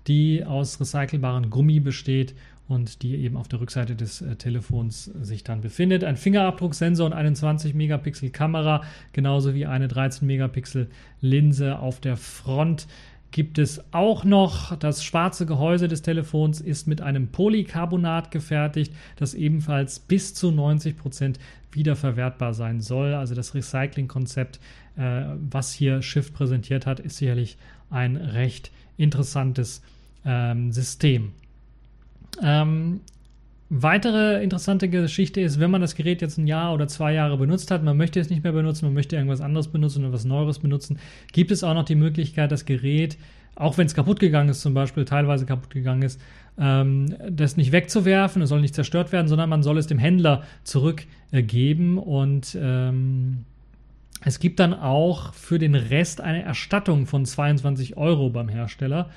die aus recycelbarem Gummi besteht und die eben auf der Rückseite des äh, Telefons sich dann befindet. Ein Fingerabdrucksensor und eine 20 Megapixel Kamera, genauso wie eine 13 Megapixel Linse auf der Front gibt es auch noch. Das schwarze Gehäuse des Telefons ist mit einem Polycarbonat gefertigt, das ebenfalls bis zu 90 Prozent wiederverwertbar sein soll. Also das Recycling-Konzept, äh, was hier Shift präsentiert hat, ist sicherlich ein recht interessantes ähm, System. Ähm, Weitere interessante Geschichte ist, wenn man das Gerät jetzt ein Jahr oder zwei Jahre benutzt hat, man möchte es nicht mehr benutzen, man möchte irgendwas anderes benutzen oder was Neues benutzen, gibt es auch noch die Möglichkeit, das Gerät, auch wenn es kaputt gegangen ist, zum Beispiel teilweise kaputt gegangen ist, ähm, das nicht wegzuwerfen, es soll nicht zerstört werden, sondern man soll es dem Händler zurückgeben und ähm, es gibt dann auch für den Rest eine Erstattung von 22 Euro beim Hersteller.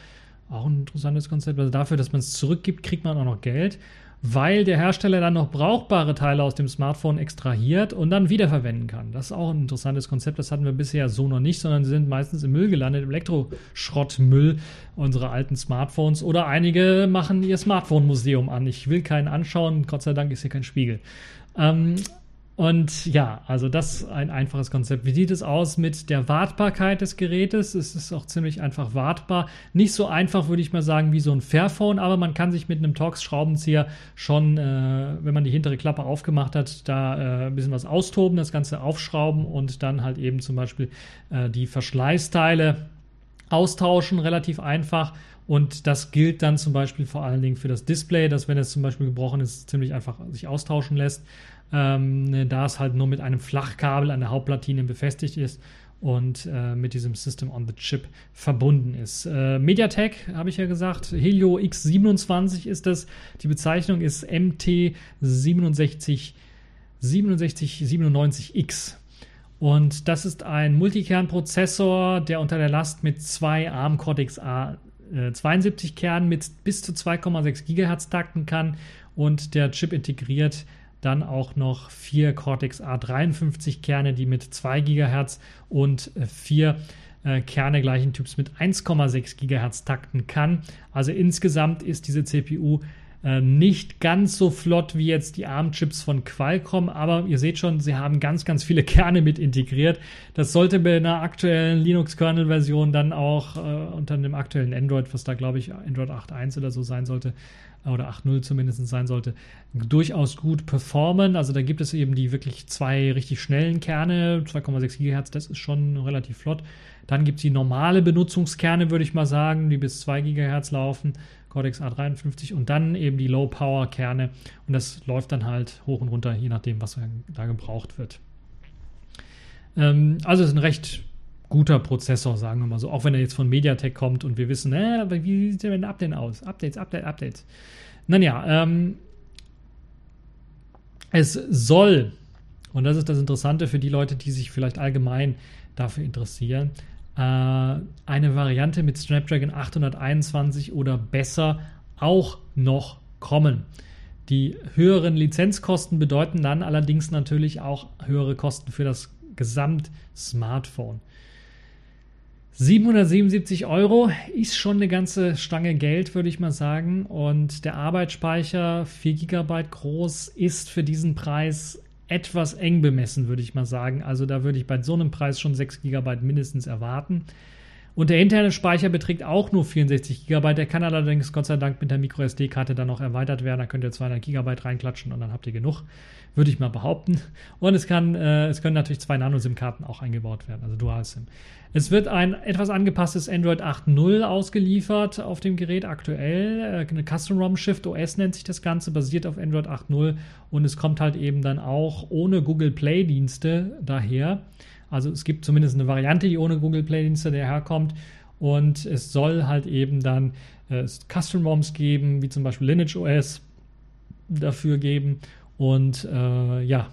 Auch ein interessantes Konzept. Also dafür, dass man es zurückgibt, kriegt man auch noch Geld weil der Hersteller dann noch brauchbare Teile aus dem Smartphone extrahiert und dann wiederverwenden kann. Das ist auch ein interessantes Konzept, das hatten wir bisher so noch nicht, sondern sie sind meistens im Müll gelandet, im Elektroschrottmüll unserer alten Smartphones oder einige machen ihr Smartphone-Museum an. Ich will keinen anschauen, Gott sei Dank ist hier kein Spiegel. Ähm, und ja, also das ein einfaches Konzept. Wie sieht es aus mit der Wartbarkeit des Gerätes? Es ist auch ziemlich einfach wartbar. Nicht so einfach, würde ich mal sagen, wie so ein Fairphone, aber man kann sich mit einem Torx-Schraubenzieher schon, äh, wenn man die hintere Klappe aufgemacht hat, da äh, ein bisschen was austoben, das Ganze aufschrauben und dann halt eben zum Beispiel äh, die Verschleißteile austauschen, relativ einfach. Und das gilt dann zum Beispiel vor allen Dingen für das Display, dass wenn es zum Beispiel gebrochen ist, ziemlich einfach sich austauschen lässt ähm, da es halt nur mit einem Flachkabel an der Hauptplatine befestigt ist und äh, mit diesem System on the Chip verbunden ist. Äh, MediaTek, habe ich ja gesagt, Helio X27 ist das. Die Bezeichnung ist MT67 6797X. Und das ist ein Multikernprozessor, der unter der Last mit zwei ARM Cortex A 72 äh, Kernen mit bis zu 2,6 GHz takten kann und der Chip integriert dann auch noch vier Cortex A53 Kerne, die mit 2 GHz und 4 äh, Kerne gleichen Typs mit 1,6 GHz takten kann. Also insgesamt ist diese CPU äh, nicht ganz so flott wie jetzt die ARM-Chips von Qualcomm, aber ihr seht schon, sie haben ganz, ganz viele (laughs) Kerne mit integriert. Das sollte bei einer aktuellen Linux-Kernel-Version dann auch äh, unter einem aktuellen Android, was da glaube ich Android 8.1 oder so sein sollte, oder 8.0 zumindest sein sollte, durchaus gut performen. Also da gibt es eben die wirklich zwei richtig schnellen Kerne, 2,6 GHz, das ist schon relativ flott. Dann gibt es die normale Benutzungskerne, würde ich mal sagen, die bis 2 GHz laufen, Cortex A53 und dann eben die Low-Power-Kerne und das läuft dann halt hoch und runter, je nachdem, was da gebraucht wird. Ähm, also es ist ein recht guter Prozessor, sagen wir mal so. Auch wenn er jetzt von MediaTek kommt und wir wissen, äh, wie sieht denn Update aus? Updates, Update, Updates. Naja, ähm, es soll, und das ist das Interessante für die Leute, die sich vielleicht allgemein dafür interessieren, äh, eine Variante mit Snapdragon 821 oder besser auch noch kommen. Die höheren Lizenzkosten bedeuten dann allerdings natürlich auch höhere Kosten für das Gesamt-Smartphone. 777 Euro ist schon eine ganze Stange Geld, würde ich mal sagen. Und der Arbeitsspeicher, 4 GB groß, ist für diesen Preis etwas eng bemessen, würde ich mal sagen. Also da würde ich bei so einem Preis schon 6 GB mindestens erwarten. Und der interne Speicher beträgt auch nur 64 GB. Der kann allerdings Gott sei Dank mit der MicroSD-Karte dann noch erweitert werden. Da könnt ihr 200 GB reinklatschen und dann habt ihr genug, würde ich mal behaupten. Und es, kann, äh, es können natürlich zwei Nano-SIM-Karten auch eingebaut werden, also Dual-SIM. Es wird ein etwas angepasstes Android 8.0 ausgeliefert auf dem Gerät aktuell. Äh, eine Custom ROM Shift OS nennt sich das Ganze, basiert auf Android 8.0 und es kommt halt eben dann auch ohne Google Play Dienste daher. Also es gibt zumindest eine Variante, die ohne Google Play Dienste daherkommt. Und es soll halt eben dann äh, Custom ROMs geben, wie zum Beispiel Lineage OS dafür geben. Und äh, ja,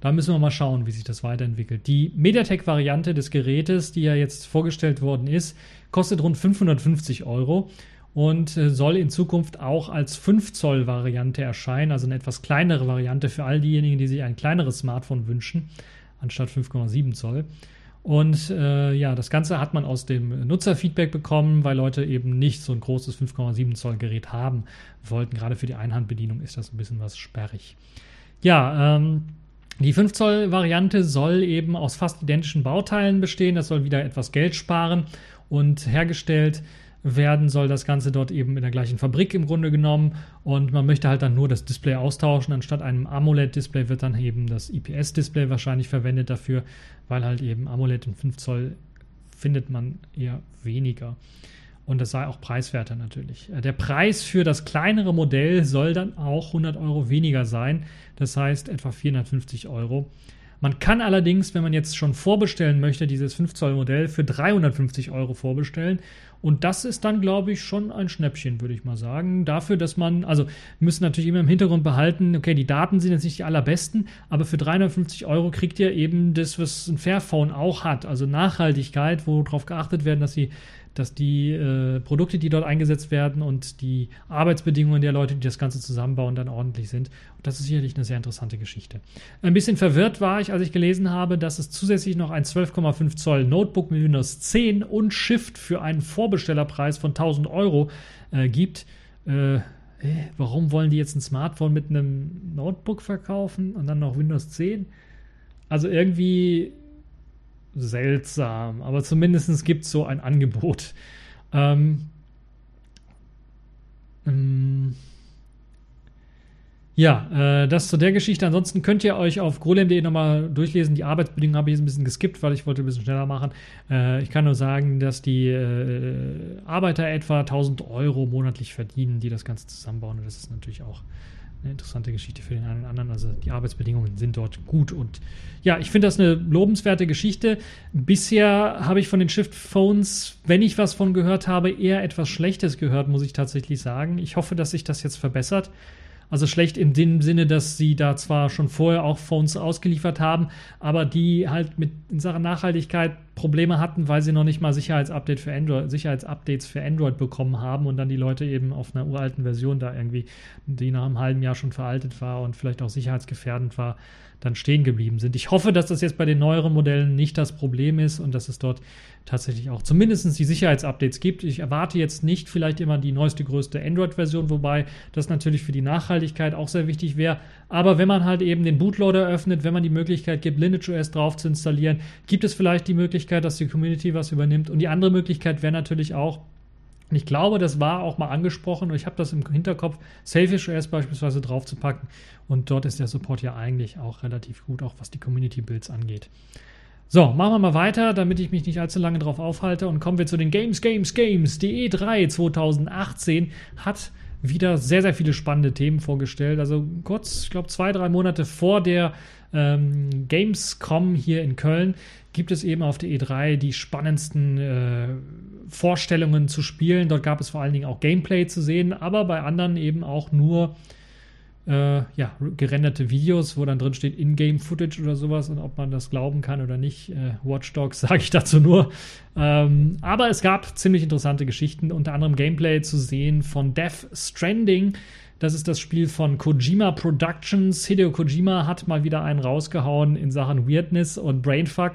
da müssen wir mal schauen, wie sich das weiterentwickelt. Die MediaTek-Variante des Gerätes, die ja jetzt vorgestellt worden ist, kostet rund 550 Euro und äh, soll in Zukunft auch als 5 Zoll Variante erscheinen, also eine etwas kleinere Variante für all diejenigen, die sich ein kleineres Smartphone wünschen, anstatt 5,7 Zoll. Und äh, ja, das Ganze hat man aus dem Nutzerfeedback bekommen, weil Leute eben nicht so ein großes 5,7 Zoll Gerät haben wollten. Gerade für die Einhandbedienung ist das ein bisschen was sperrig. Ja, ähm, die 5 Zoll Variante soll eben aus fast identischen Bauteilen bestehen. Das soll wieder etwas Geld sparen und hergestellt werden soll das Ganze dort eben in der gleichen Fabrik im Grunde genommen und man möchte halt dann nur das Display austauschen. Anstatt einem AMOLED-Display wird dann eben das IPS-Display wahrscheinlich verwendet dafür, weil halt eben AMOLED und 5 Zoll findet man eher weniger. Und das sei auch preiswerter natürlich. Äh, der Preis für das kleinere Modell soll dann auch 100 Euro weniger sein. Das heißt etwa 450 Euro. Man kann allerdings, wenn man jetzt schon vorbestellen möchte, dieses 5 Zoll Modell für 350 Euro vorbestellen. Und das ist dann, glaube ich, schon ein Schnäppchen, würde ich mal sagen. Dafür, dass man, also müssen natürlich immer im Hintergrund behalten, okay, die Daten sind jetzt nicht die allerbesten, aber für 350 Euro kriegt ihr eben das, was ein Fairphone auch hat. Also Nachhaltigkeit, wo darauf geachtet werden, dass sie dass die äh, Produkte, die dort eingesetzt werden und die Arbeitsbedingungen der Leute, die das Ganze zusammenbauen, dann ordentlich sind. Und das ist sicherlich eine sehr interessante Geschichte. Ein bisschen verwirrt war ich, als ich gelesen habe, dass es zusätzlich noch ein 12,5 Zoll Notebook mit Windows 10 und Shift für einen Vorbestellerpreis von 1000 Euro äh, gibt. Äh, warum wollen die jetzt ein Smartphone mit einem Notebook verkaufen und dann noch Windows 10? Also irgendwie seltsam, aber zumindest gibt es so ein Angebot. Ähm, ähm, ja, äh, das zu der Geschichte. Ansonsten könnt ihr euch auf golem.de nochmal durchlesen. Die Arbeitsbedingungen habe ich jetzt ein bisschen geskippt, weil ich wollte ein bisschen schneller machen. Äh, ich kann nur sagen, dass die äh, Arbeiter etwa 1000 Euro monatlich verdienen, die das Ganze zusammenbauen. Und das ist natürlich auch eine interessante Geschichte für den einen oder anderen. Also die Arbeitsbedingungen sind dort gut und ja, ich finde das eine lobenswerte Geschichte. Bisher habe ich von den Shift Phones, wenn ich was von gehört habe, eher etwas Schlechtes gehört, muss ich tatsächlich sagen. Ich hoffe, dass sich das jetzt verbessert. Also schlecht in dem Sinne, dass sie da zwar schon vorher auch Phones ausgeliefert haben, aber die halt mit in Sachen Nachhaltigkeit Probleme hatten, weil sie noch nicht mal Sicherheitsupdate für Android, Sicherheitsupdates für Android bekommen haben und dann die Leute eben auf einer uralten Version da irgendwie, die nach einem halben Jahr schon veraltet war und vielleicht auch sicherheitsgefährdend war, dann stehen geblieben sind. Ich hoffe, dass das jetzt bei den neueren Modellen nicht das Problem ist und dass es dort tatsächlich auch zumindest die Sicherheitsupdates gibt. Ich erwarte jetzt nicht vielleicht immer die neueste, größte Android-Version, wobei das natürlich für die Nachhaltigkeit auch sehr wichtig wäre. Aber wenn man halt eben den Bootloader öffnet, wenn man die Möglichkeit gibt, Lineage OS drauf zu installieren, gibt es vielleicht die Möglichkeit, dass die Community was übernimmt. Und die andere Möglichkeit wäre natürlich auch, und ich glaube, das war auch mal angesprochen und ich habe das im Hinterkopf, Selfish OS beispielsweise draufzupacken. Und dort ist der Support ja eigentlich auch relativ gut, auch was die Community-Builds angeht. So, machen wir mal weiter, damit ich mich nicht allzu lange drauf aufhalte und kommen wir zu den Games, Games, Games. Die E3 2018 hat wieder sehr, sehr viele spannende Themen vorgestellt. Also kurz, ich glaube, zwei, drei Monate vor der ähm, Gamescom hier in Köln gibt es eben auf der E3 die spannendsten äh, Vorstellungen zu spielen. Dort gab es vor allen Dingen auch Gameplay zu sehen, aber bei anderen eben auch nur äh, ja, gerenderte Videos, wo dann drin steht In-Game-Footage oder sowas und ob man das glauben kann oder nicht. Äh, Watch Dogs (laughs) sage ich dazu nur. Ähm, aber es gab ziemlich interessante Geschichten, unter anderem Gameplay zu sehen von Death Stranding. Das ist das Spiel von Kojima Productions. Hideo Kojima hat mal wieder einen rausgehauen in Sachen Weirdness und Brainfuck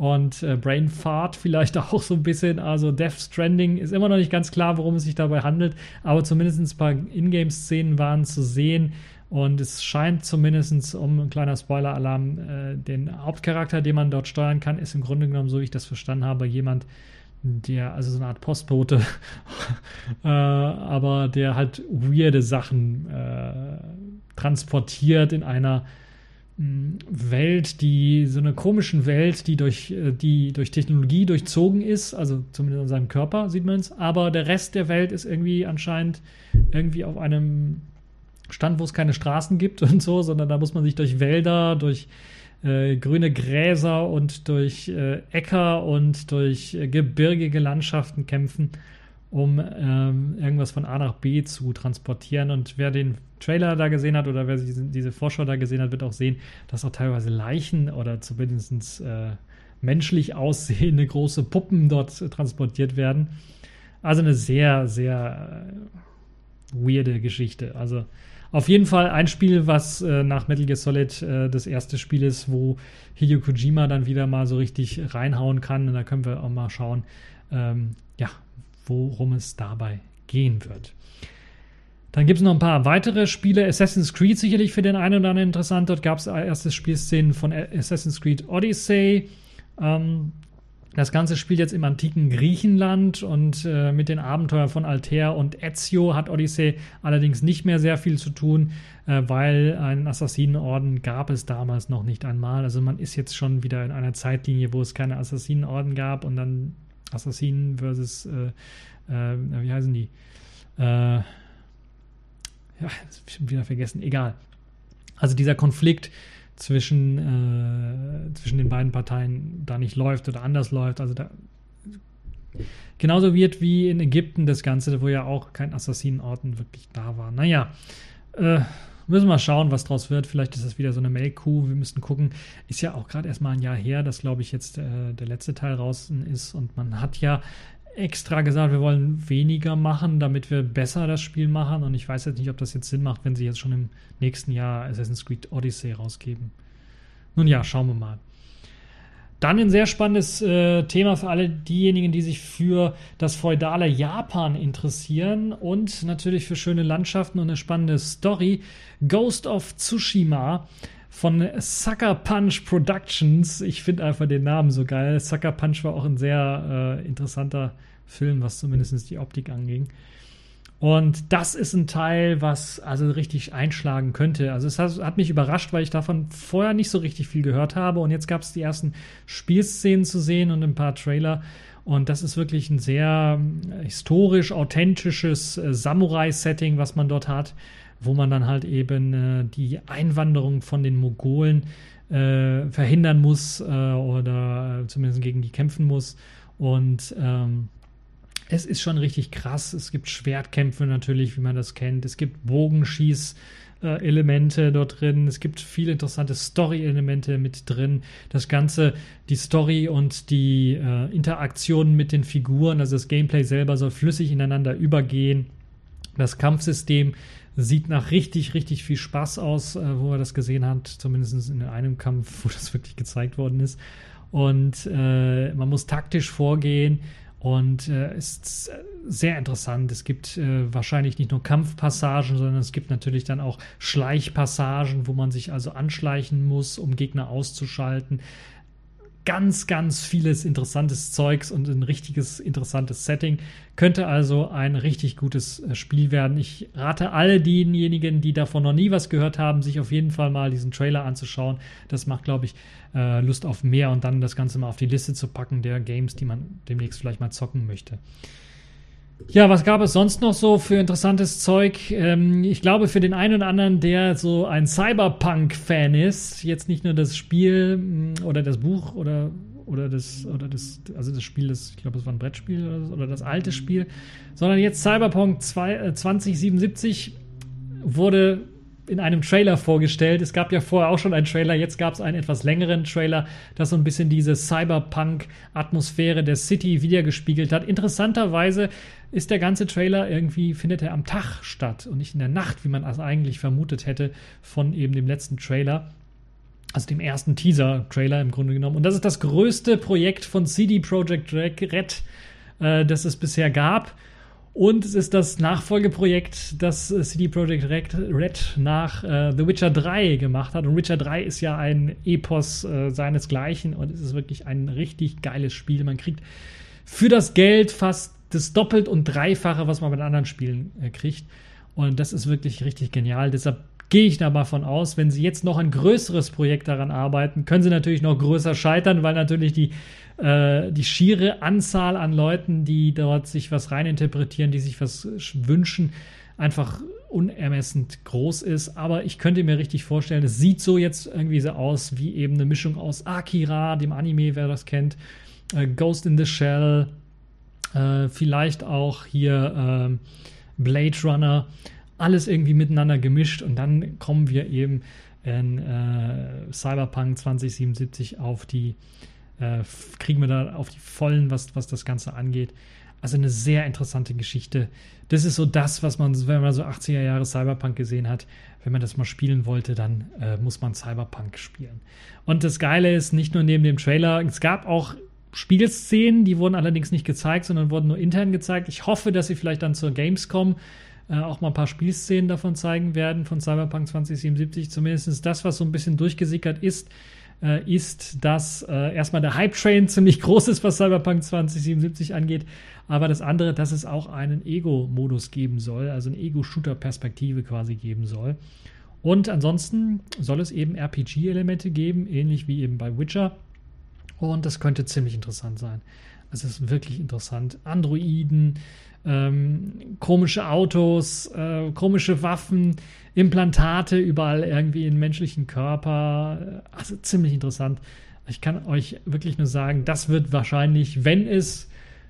und äh, Brain Fart vielleicht (laughs) auch so ein bisschen. Also Death Stranding ist immer noch nicht ganz klar, worum es sich dabei handelt, aber zumindest ein paar Ingame-Szenen waren zu sehen. Und es scheint zumindest, um ein kleiner Spoiler-Alarm, äh, den Hauptcharakter, den man dort steuern kann, ist im Grunde genommen, so wie ich das verstanden habe, jemand, der, also so eine Art Postbote, (laughs) äh, aber der halt weirde Sachen äh, transportiert in einer Welt, die so eine komischen Welt, die durch, äh, die durch Technologie durchzogen ist, also zumindest an seinem Körper sieht man es, aber der Rest der Welt ist irgendwie anscheinend irgendwie auf einem Stand, wo es keine Straßen gibt (laughs) und so, sondern da muss man sich durch Wälder, durch äh, grüne Gräser und durch äh, Äcker und durch äh, gebirgige Landschaften kämpfen um ähm, irgendwas von A nach B zu transportieren. Und wer den Trailer da gesehen hat oder wer diese, Vorschau da gesehen hat, wird auch sehen, dass auch teilweise Leichen oder zumindest äh, menschlich aussehende große Puppen dort transportiert werden. Also eine sehr, sehr äh, weirde Geschichte. Also auf jeden Fall ein Spiel, was äh, nach Metal Gear Solid äh, das erste Spiel ist, wo Hideo Kojima dann wieder mal so richtig reinhauen kann. Und da können wir auch mal schauen, ähm, worum es dabei gehen wird. Dann gibt es noch ein paar weitere Spiele. Assassin's Creed sicherlich für den einen oder anderen interessant. Dort gab es erste Spielszenen von Assassin's Creed Odyssey. Ähm, das Ganze spielt jetzt im antiken Griechenland und äh, mit den Abenteuern von Altair und Ezio hat Odyssey allerdings nicht mehr sehr viel zu tun, äh, weil einen Assassinenorden gab es damals noch nicht einmal. Also man ist jetzt schon wieder in einer Zeitlinie, wo es keine Assassinenorden gab und dann Assassinen versus, äh, äh, wie heißen die? Äh, ja, wieder vergessen, egal. Also dieser Konflikt zwischen, äh, zwischen den beiden Parteien da nicht läuft oder anders läuft. Also da genauso wird wie in Ägypten das Ganze, wo ja auch kein Assassinenorden wirklich da war. Naja, äh, Müssen wir mal schauen, was draus wird. Vielleicht ist das wieder so eine Melkkuh. Wir müssen gucken. Ist ja auch gerade erst mal ein Jahr her, dass, glaube ich, jetzt äh, der letzte Teil raus ist. Und man hat ja extra gesagt, wir wollen weniger machen, damit wir besser das Spiel machen. Und ich weiß jetzt nicht, ob das jetzt Sinn macht, wenn sie jetzt schon im nächsten Jahr Assassin's Creed Odyssey rausgeben. Nun ja, schauen wir mal. Dann ein sehr spannendes äh, Thema für alle diejenigen, die sich für das feudale Japan interessieren und natürlich für schöne Landschaften und eine spannende Story. Ghost of Tsushima von Sucker Punch Productions. Ich finde einfach den Namen so geil. Sucker Punch war auch ein sehr äh, interessanter Film, was zumindest die Optik anging. Und das ist ein Teil, was also richtig einschlagen könnte. Also es hat, mich überrascht, weil ich davon vorher nicht so richtig viel gehört habe. Und jetzt gab es die ersten Spielszenen zu sehen und ein paar Trailer. Und das ist wirklich ein sehr äh, historisch, authentisches äh, Samurai-Setting, was man dort hat, wo man dann halt eben äh, die Einwanderung von den Mogolen verhindern muss oder zumindest gegen die kämpfen muss. Und ähm, es ist schon richtig krass. Es gibt Schwertkämpfe natürlich, wie man das kennt. Es gibt Bogenschieß. Elemente dort drin. Es gibt viele interessante Story-Elemente mit drin. Das Ganze, die Story und die äh, Interaktionen mit den Figuren, also das Gameplay selber soll flüssig ineinander übergehen. Das Kampfsystem sieht nach richtig, richtig viel Spaß aus, äh, wo er das gesehen hat, zumindest in einem Kampf, (laughs) wo das wirklich gezeigt worden ist. Und äh, man muss taktisch vorgehen und äh, ist sehr interessant. Es gibt äh, wahrscheinlich nicht nur Kampfpassagen, sondern es gibt natürlich dann auch Schleichpassagen, wo man sich also anschleichen muss, um Gegner auszuschalten ganz, ganz vieles interessantes Zeugs und ein richtiges interessantes Setting. Könnte also ein richtig gutes äh, Spiel werden. Ich rate alle denjenigen, die davon noch nie was gehört haben, sich auf jeden Fall mal diesen Trailer anzuschauen. Das macht, glaube ich, äh, Lust auf mehr und dann das Ganze mal auf die Liste zu packen der Games, die man demnächst vielleicht mal zocken möchte. Ja, was gab es sonst noch so für interessantes Zeug? Ähm, ich glaube, für den einen oder anderen, der so ein Cyberpunk-Fan ist, jetzt nicht nur das Spiel mm, oder das Buch oder, oder das, oder das, also das Spiel, das, ich glaube, es war ein Brettspiel oder, oder, das alte Spiel, sondern jetzt Cyberpunk 2, äh, 2077 wurde in einem Trailer vorgestellt. Es gab ja vorher auch schon einen Trailer, jetzt gab es einen etwas längeren Trailer, das so ein bisschen diese Cyberpunk-Atmosphäre der City wiedergespiegelt hat. Interessanterweise ist der ganze Trailer irgendwie, findet er am Tag statt und nicht in der Nacht, wie man es eigentlich vermutet hätte von eben dem letzten Trailer. Also dem ersten Teaser-Trailer im Grunde genommen. Und das ist das größte Projekt von CD Projekt Red, äh, das es bisher gab. Und es ist das Nachfolgeprojekt, das äh, CD Projekt Red nach äh, The Witcher 3 gemacht hat. Und Witcher 3 ist ja ein Epos äh, seinesgleichen und es ist wirklich ein richtig geiles Spiel. Man kriegt für das Geld fast das Doppelt- und Dreifache, was man bei anderen Spielen äh, kriegt. Und das ist wirklich richtig genial. Deshalb gehe ich da von aus, wenn sie jetzt noch ein größeres Projekt daran arbeiten, können sie natürlich noch größer scheitern, weil natürlich die äh, die schiere Anzahl an Leuten, die dort sich was reininterpretieren, die sich was wünschen, einfach unermessend groß ist. Aber ich könnte mir richtig vorstellen, es sieht so jetzt irgendwie so aus wie eben eine Mischung aus Akira, dem Anime, wer das kennt, äh, Ghost in the Shell, äh, vielleicht auch hier äh, Blade Runner, alles irgendwie miteinander gemischt und dann kommen wir eben in äh, Cyberpunk 2077 auf die äh, kriegen wir da auf die Vollen, was, was das Ganze angeht. Also eine sehr interessante Geschichte. Das ist so das, was man, wenn man so 80er Jahre Cyberpunk gesehen hat, wenn man das mal spielen wollte, dann äh, muss man Cyberpunk spielen. Und das Geile ist, nicht nur neben dem Trailer, es gab auch Spielszenen, die wurden allerdings nicht gezeigt, sondern wurden nur intern gezeigt. Ich hoffe, dass sie vielleicht dann zur Gamescom äh, auch mal ein paar Spielszenen davon zeigen werden, von Cyberpunk 2077. Zumindest das, was so ein bisschen durchgesickert ist, äh, ist, dass äh, erstmal der Hype-Train (laughs) ziemlich groß ist, was Cyberpunk 2077 angeht, aber das andere, dass es auch einen Ego-Modus geben soll, also eine Ego-Shooter-Perspektive quasi geben soll. Und ansonsten soll es eben RPG-Elemente geben, ähnlich wie eben bei Witcher. Und das könnte ziemlich interessant sein. Es ist wirklich interessant. Androiden, ähm, komische Autos, äh, komische Waffen, Implantate überall irgendwie im menschlichen Körper. Also ziemlich interessant. Ich kann euch wirklich nur sagen, das wird wahrscheinlich, wenn es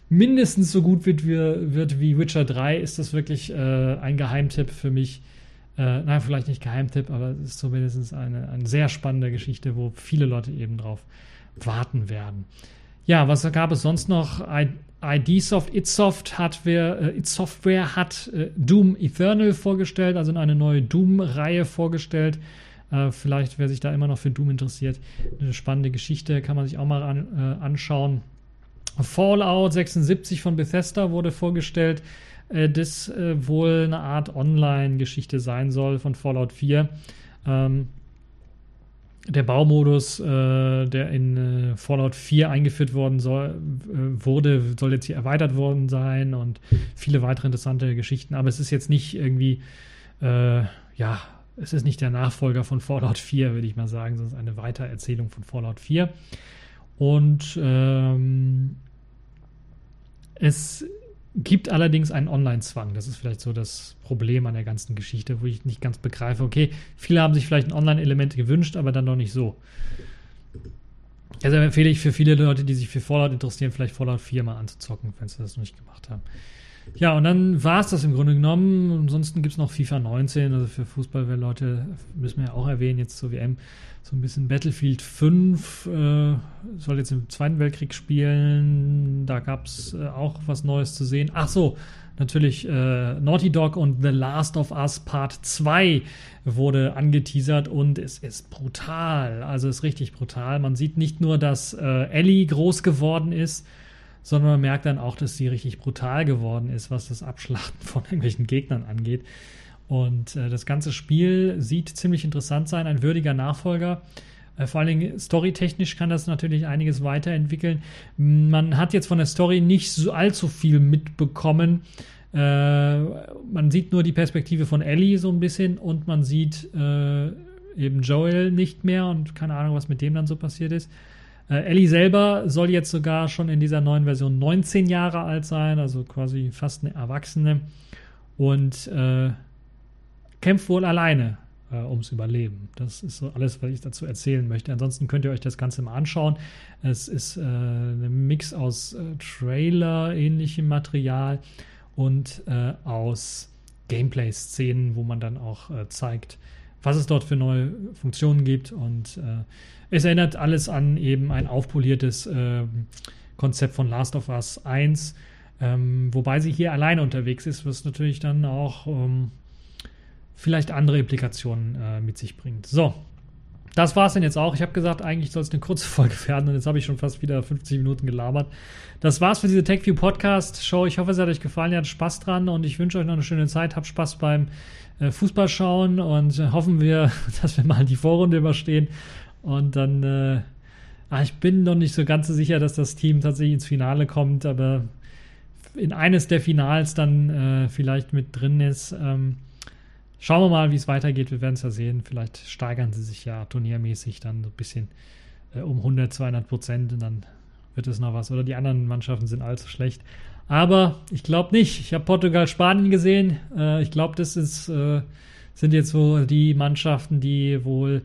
mindestens so gut wird wie, wird wie Witcher 3, ist das wirklich äh, ein Geheimtipp für mich. Äh, nein, vielleicht nicht Geheimtipp, aber es ist zumindest eine, eine sehr spannende Geschichte, wo viele Leute eben drauf warten werden. Ja, was gab es sonst noch? IDsoft, Itsoft hat, wer, äh, Software hat äh, Doom Eternal vorgestellt, also eine neue Doom-Reihe vorgestellt. Äh, vielleicht, wer sich da immer noch für Doom interessiert, eine spannende Geschichte, kann man sich auch mal an, äh, anschauen. Fallout 76 von Bethesda wurde vorgestellt, äh, das äh, wohl eine Art Online-Geschichte sein soll von Fallout 4. Ähm, der Baumodus, äh, der in äh, Fallout 4 eingeführt worden soll, äh, wurde, soll jetzt hier erweitert worden sein und viele weitere interessante Geschichten. Aber es ist jetzt nicht irgendwie, äh, ja, es ist nicht der Nachfolger von Fallout 4, würde ich mal sagen, sondern eine Weitererzählung von Fallout 4. Und ähm, es Gibt allerdings einen Online-Zwang. Das ist vielleicht so das Problem an der ganzen Geschichte, wo ich nicht ganz begreife. Okay, viele haben sich vielleicht ein Online-Element gewünscht, aber dann noch nicht so. Also empfehle ich für viele Leute, die sich für Fallout interessieren, vielleicht Fallout 4 mal anzuzocken, wenn sie das noch nicht gemacht haben. Ja, und dann war es das im Grunde genommen. Ansonsten gibt es noch FIFA 19, also für Fußballleute müssen wir ja auch erwähnen, jetzt zur WM. So ein bisschen Battlefield 5 äh, soll jetzt im Zweiten Weltkrieg spielen. Da gab es äh, auch was Neues zu sehen. Ach so, natürlich äh, Naughty Dog und The Last of Us Part 2 wurde angeteasert und es ist brutal. Also es ist richtig brutal. Man sieht nicht nur, dass äh, Ellie groß geworden ist, sondern man merkt dann auch, dass sie richtig brutal geworden ist, was das Abschlachten (laughs) von irgendwelchen Gegnern angeht. Und äh, das ganze Spiel sieht ziemlich interessant sein, ein würdiger Nachfolger. Äh, vor allen Dingen storytechnisch kann das natürlich einiges weiterentwickeln. Man hat jetzt von der Story nicht so allzu viel mitbekommen. Äh, man sieht nur die Perspektive von Ellie so ein bisschen und man sieht äh, eben Joel nicht mehr und keine Ahnung, was mit dem dann so passiert ist. Äh, Ellie selber soll jetzt sogar schon in dieser neuen Version 19 Jahre alt sein, also quasi fast eine Erwachsene. Und äh, kämpft wohl alleine äh, ums Überleben. Das ist so alles, was ich dazu erzählen möchte. Ansonsten könnt ihr euch das Ganze mal anschauen. Es ist äh, ein Mix aus äh, Trailer-ähnlichem Material und äh, aus Gameplay-Szenen, wo man dann auch äh, zeigt, was es dort für neue Funktionen gibt und äh, es erinnert alles an eben ein aufpoliertes äh, Konzept von Last of Us 1, ähm, wobei sie hier alleine unterwegs ist, was natürlich dann auch ähm, vielleicht andere Implikationen äh, mit sich bringt. So, das war es denn jetzt auch. Ich habe gesagt, eigentlich soll es eine kurze (laughs) Folge werden und jetzt habe ich schon fast wieder 50 Minuten gelabert. Das war's für diese TechView Podcast Show. Ich hoffe, es hat euch gefallen. Ihr hattet Spaß dran und ich wünsche euch noch eine schöne Zeit. Habt Spaß beim äh, Fußball schauen und äh, hoffen wir, (laughs) dass wir mal die Vorrunde überstehen und dann, äh, ah, ich bin noch nicht so ganz so sicher, dass das Team tatsächlich ins Finale kommt, aber in eines der Finals dann äh, vielleicht mit drin ist. Ähm, schauen wir mal, wie es weitergeht. Wir werden es ja sehen. Vielleicht steigern sie sich ja turniermäßig dann so ein bisschen äh, um 100, 200 Prozent und dann wird es noch was. Oder die anderen Mannschaften sind allzu schlecht. Aber ich glaube nicht. Ich habe Portugal, Spanien gesehen. Äh, ich glaube, das ist, äh, sind jetzt so die Mannschaften, die wohl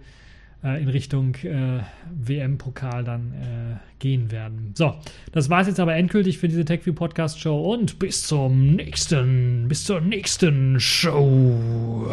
äh, in Richtung äh, WM-Pokal dann äh, gehen werden. So, das war es jetzt aber endgültig für diese TechView Podcast Show und bis zum nächsten, bis zur nächsten Show.